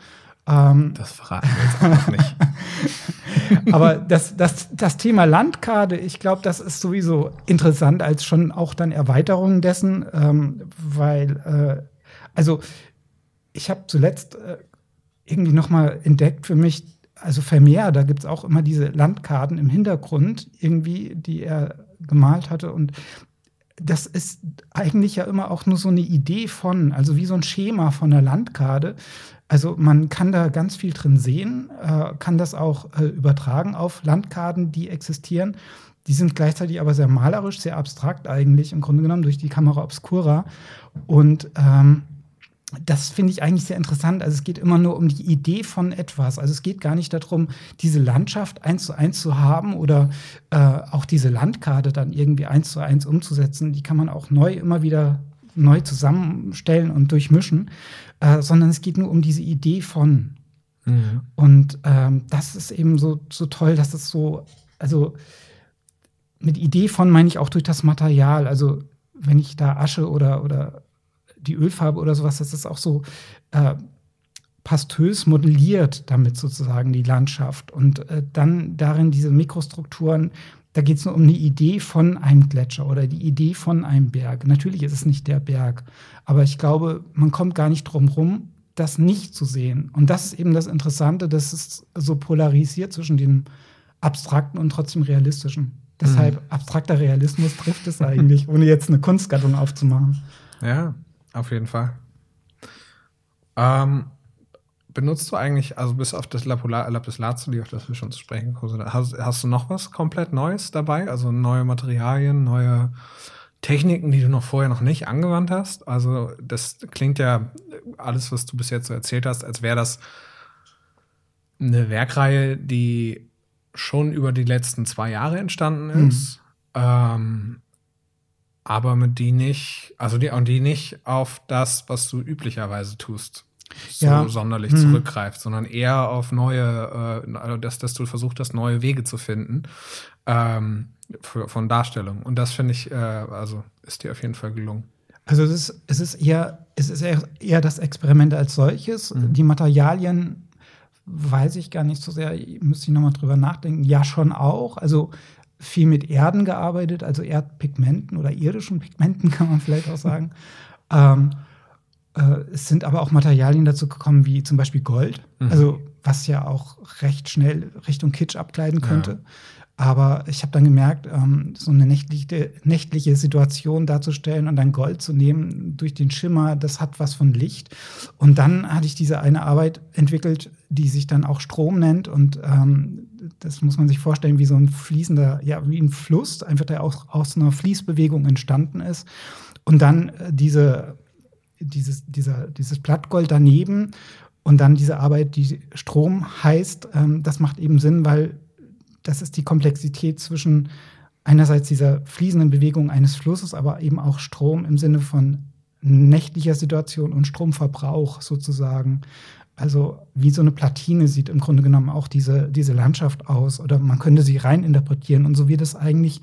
Ähm, das verraten wir jetzt auch noch nicht. Aber das, das, das Thema Landkarte, ich glaube, das ist sowieso interessant als schon auch dann Erweiterung dessen, ähm, weil, äh, also ich habe zuletzt äh, irgendwie noch mal entdeckt für mich, also Vermeer, da gibt es auch immer diese Landkarten im Hintergrund, irgendwie, die er gemalt hatte. Und das ist eigentlich ja immer auch nur so eine Idee von, also wie so ein Schema von der Landkarte. Also man kann da ganz viel drin sehen, äh, kann das auch äh, übertragen auf Landkarten, die existieren. Die sind gleichzeitig aber sehr malerisch, sehr abstrakt eigentlich, im Grunde genommen durch die Kamera Obscura. Und ähm, das finde ich eigentlich sehr interessant. Also es geht immer nur um die Idee von etwas. Also es geht gar nicht darum, diese Landschaft eins zu eins zu haben oder äh, auch diese Landkarte dann irgendwie eins zu eins umzusetzen. Die kann man auch neu immer wieder neu zusammenstellen und durchmischen, äh, sondern es geht nur um diese Idee von. Mhm. Und ähm, das ist eben so, so toll, dass es so, also mit Idee von meine ich auch durch das Material. Also wenn ich da Asche oder, oder die Ölfarbe oder sowas, das ist auch so äh, pastös modelliert damit sozusagen die Landschaft und äh, dann darin diese Mikrostrukturen da geht es nur um eine Idee von einem Gletscher oder die Idee von einem Berg. Natürlich ist es nicht der Berg, aber ich glaube, man kommt gar nicht drum rum, das nicht zu sehen. Und das ist eben das Interessante, dass es so polarisiert zwischen dem Abstrakten und trotzdem Realistischen. Deshalb mhm. abstrakter Realismus trifft es eigentlich, ohne jetzt eine Kunstgattung aufzumachen. Ja, auf jeden Fall. Ähm, benutzt du eigentlich, also bis auf das Lapis Lazuli, auf das wir schon zu sprechen kommen, hast, hast du noch was komplett Neues dabei? Also neue Materialien, neue Techniken, die du noch vorher noch nicht angewandt hast? Also das klingt ja alles, was du bis jetzt so erzählt hast, als wäre das eine Werkreihe, die schon über die letzten zwei Jahre entstanden mhm. ist. Mhm. Ähm, aber mit die nicht, also die, und die nicht auf das, was du üblicherweise tust, so ja. sonderlich hm. zurückgreift, sondern eher auf neue, äh, also dass, dass du versucht hast, neue Wege zu finden ähm, für, von Darstellung. Und das finde ich, äh, also ist dir auf jeden Fall gelungen. Also es ist, es ist eher, es ist eher, eher das Experiment als solches. Mhm. Die Materialien weiß ich gar nicht so sehr, müsste ich nochmal drüber nachdenken. Ja, schon auch. Also viel mit Erden gearbeitet, also Erdpigmenten oder irdischen Pigmenten, kann man vielleicht auch sagen. ähm, äh, es sind aber auch Materialien dazu gekommen, wie zum Beispiel Gold, Mhm. also was ja auch recht schnell Richtung Kitsch abgleiten könnte. Ja. Aber ich habe dann gemerkt, ähm, so eine nächtliche, nächtliche Situation darzustellen und dann Gold zu nehmen durch den Schimmer, das hat was von Licht. Und dann hatte ich diese eine Arbeit entwickelt, die sich dann auch Strom nennt. Und ähm, das muss man sich vorstellen, wie so ein fließender, ja, wie ein Fluss, einfach der auch aus einer Fließbewegung entstanden ist. Und dann äh, diese, dieses, dieser, dieses Blattgold daneben und dann diese Arbeit, die Strom heißt, ähm, das macht eben Sinn, weil das ist die Komplexität zwischen einerseits dieser fließenden Bewegung eines Flusses, aber eben auch Strom im Sinne von nächtlicher Situation und Stromverbrauch sozusagen. Also wie so eine Platine sieht im Grunde genommen auch diese, diese Landschaft aus oder man könnte sie rein interpretieren. Und so wird es eigentlich,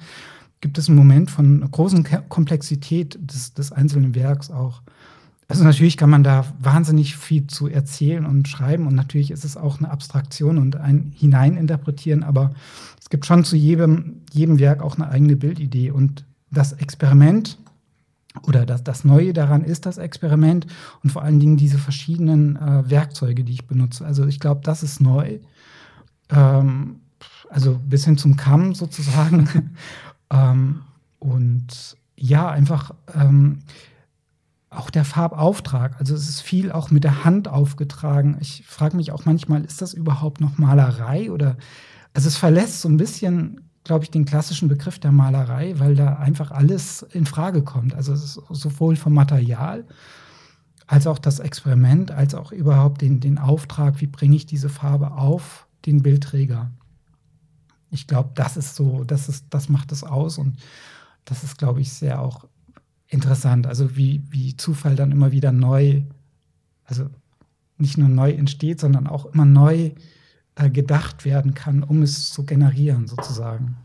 gibt es einen Moment von großen Komplexität des, des einzelnen Werks auch. Also natürlich kann man da wahnsinnig viel zu erzählen und schreiben und natürlich ist es auch eine Abstraktion und ein Hineininterpretieren, aber es gibt schon zu jedem, jedem Werk auch eine eigene Bildidee und das Experiment oder das, das Neue daran ist das Experiment und vor allen Dingen diese verschiedenen äh, Werkzeuge, die ich benutze. Also ich glaube, das ist neu. Ähm, also bis hin zum Kamm sozusagen. ähm, und ja, einfach ähm, auch der Farbauftrag. Also es ist viel auch mit der Hand aufgetragen. Ich frage mich auch manchmal, ist das überhaupt noch Malerei oder also es verlässt so ein bisschen, glaube ich, den klassischen Begriff der Malerei, weil da einfach alles in Frage kommt. Also es ist sowohl vom Material als auch das Experiment, als auch überhaupt den, den Auftrag, wie bringe ich diese Farbe auf den Bildträger. Ich glaube, das ist so, das ist, das macht es aus und das ist, glaube ich, sehr auch interessant. Also wie, wie Zufall dann immer wieder neu, also nicht nur neu entsteht, sondern auch immer neu äh, gedacht werden kann, um es zu generieren, sozusagen.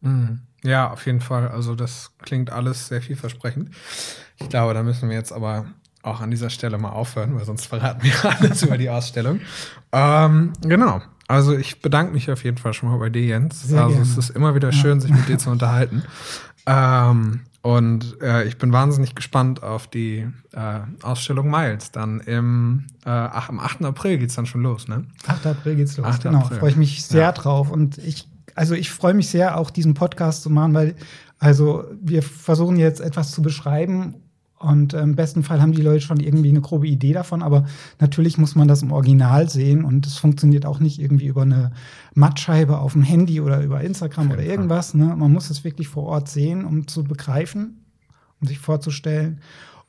Mhm. Ja, auf jeden Fall. Also das klingt alles sehr vielversprechend. Ich glaube, da müssen wir jetzt aber auch an dieser Stelle mal aufhören, weil sonst verraten wir alles über die Ausstellung. Ähm, genau. Also ich bedanke mich auf jeden Fall schon mal bei dir, Jens. Sehr also gerne. es ist immer wieder schön, sich mit dir zu unterhalten. Ähm, und äh, ich bin wahnsinnig gespannt auf die äh, Ausstellung Miles. Dann im, äh, ach, am 8. April geht's dann schon los, ne? 8. April geht's los. 8. Genau, freue ich mich sehr Ja. drauf. Und ich, also ich freue mich sehr, auch diesen Podcast zu machen, weil, also wir versuchen jetzt etwas zu beschreiben. Und äh, im besten Fall haben die Leute schon irgendwie eine grobe Idee davon, aber natürlich muss man das im Original sehen und es funktioniert auch nicht irgendwie über eine Mattscheibe auf dem Handy oder über Instagram oder irgendwas. Ne? Man muss es wirklich vor Ort sehen, um zu begreifen, um sich vorzustellen.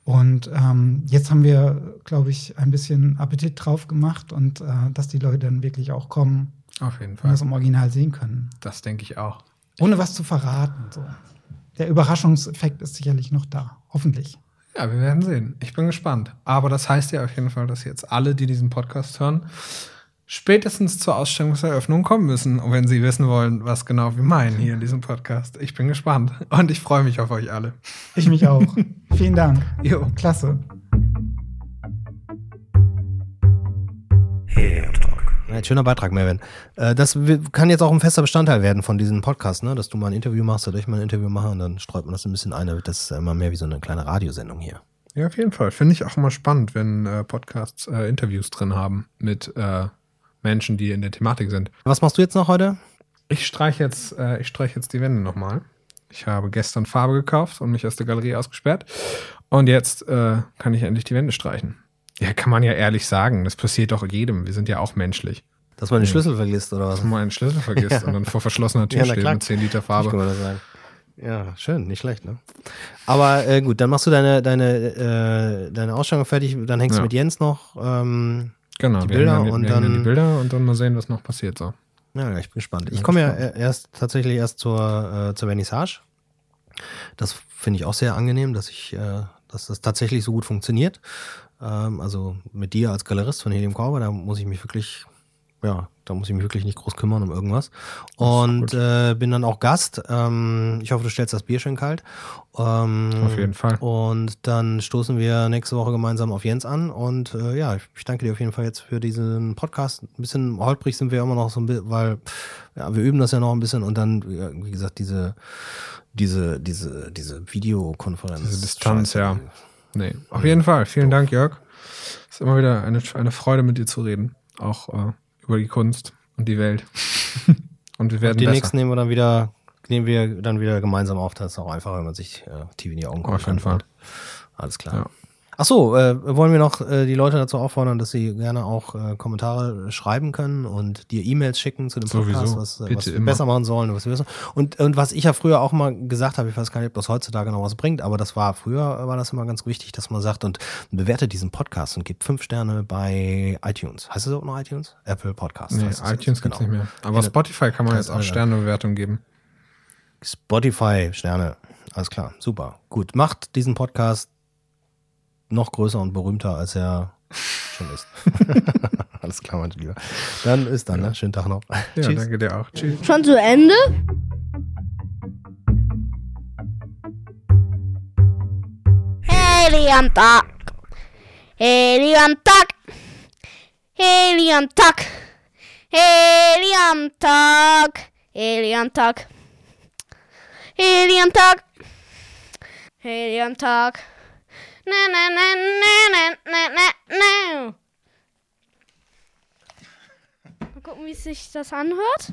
Und ähm, jetzt haben wir, glaube ich, ein bisschen Appetit drauf gemacht und äh, dass die Leute dann wirklich auch kommen Auf jeden und Fall. das im Original sehen können. Das denke ich auch. Ohne was zu verraten. So. Der Überraschungseffekt ist sicherlich noch da. Hoffentlich. Ja, wir werden sehen. Ich bin gespannt. Aber das heißt ja auf jeden Fall, dass jetzt alle, die diesen Podcast hören, spätestens zur Ausstellungseröffnung kommen müssen, und wenn sie wissen wollen, was genau wir meinen hier in diesem Podcast. Ich bin gespannt und ich freue mich auf euch alle. Ich mich auch. Vielen Dank. Jo. Klasse. Ein schöner Beitrag, Melvin. Äh, Das kann jetzt auch ein fester Bestandteil werden von diesem Podcast, ne? dass du mal ein Interview machst oder ich mal ein Interview mache und dann streut man das ein bisschen ein. Wird das immer mehr wie so eine kleine Radiosendung hier. Ja, auf jeden Fall. Finde ich auch immer spannend, wenn äh, Podcasts äh, Interviews drin haben mit äh, Menschen, die in der Thematik sind. Was machst du jetzt noch heute? Ich streiche jetzt, äh, ich streiche jetzt die Wände nochmal. Ich habe gestern Farbe gekauft und mich aus der Galerie ausgesperrt. Und jetzt äh, kann ich endlich die Wände streichen. Ja, kann man ja ehrlich sagen. Das passiert doch jedem. Wir sind ja auch menschlich. Dass man den Schlüssel vergisst oder was? Dass man einen Schlüssel vergisst und dann vor verschlossener Tür Ja, steht mit 10 Liter Farbe. kann man das sagen. Ja, schön, nicht schlecht, ne? Aber äh, gut, dann machst du deine, deine, äh, deine Ausstellung fertig, dann hängst Ja. du mit Jens noch. Ähm, Genau, Die Bilder dann, und dann dann- die Bilder und dann mal sehen, was noch passiert so. ja, ich bin gespannt. Ich komme ja erst tatsächlich erst zur, äh, zur Vernissage. Das finde ich auch sehr angenehm, dass ich, äh, dass das tatsächlich so gut funktioniert. Ähm, also mit dir als Galerist von Helium Korber, da muss ich mich wirklich ja, da muss ich mich wirklich nicht groß kümmern um irgendwas. Und äh, bin dann auch Gast. Ähm, ich hoffe, du stellst das Bier schön kalt. Ähm, Auf jeden Fall. Und dann stoßen wir nächste Woche gemeinsam auf Jens an. Und äh, ja, ich danke dir auf jeden Fall jetzt für diesen Podcast. Ein bisschen holprig sind wir immer noch so ein bisschen, weil ja, wir üben das ja noch ein bisschen und dann, wie gesagt, diese, diese, diese, diese Videokonferenz. Diese Distanz, Scheiße. ja. Nee, auf jeden Fall. Vielen Dank, Jörg. Es ist immer wieder eine, eine Freude, mit dir zu reden. Auch äh, über die Kunst und die Welt. und wir werden Die besser. nächsten nehmen wir dann wieder, nehmen wir dann wieder gemeinsam auf. Das ist auch einfacher, wenn man sich äh, tief in die Augen gucken Auf jeden. Fall. Alles klar. Ja. Ach so, äh, wollen wir noch äh, die Leute dazu auffordern, dass sie gerne auch äh, Kommentare schreiben können und dir E-Mails schicken zu dem Podcast, Sowieso. was, äh, was wir besser machen sollen. Was wir besser. Und, und was ich ja früher auch mal gesagt habe, ich weiß gar nicht, ob das heutzutage noch was bringt, aber das war früher war das immer ganz wichtig, dass man sagt und bewertet diesen Podcast und gibt fünf Sterne bei iTunes. Heißt das auch noch iTunes? Apple Podcast. Nee, iTunes jetzt. gibt's Genau. nicht mehr. Aber Keine- Spotify kann man jetzt auch Ahnung. Sternebewertung geben. Spotify, Sterne. Alles klar, super. Gut, macht diesen Podcast noch größer und berühmter, als er schon ist. Alles klar, mein Lieber. Dann ist dann, ne? Schönen Tag noch. Ja, Tschüss. danke dir auch. Tschüss. Schon zu Ende? Heliumtag. Heliumtag. Heliumtag. Heliumtag. Heliumtag. Heliumtag. Heliumtag. Na na na na na na na na. Mal gucken, wie sich das anhört.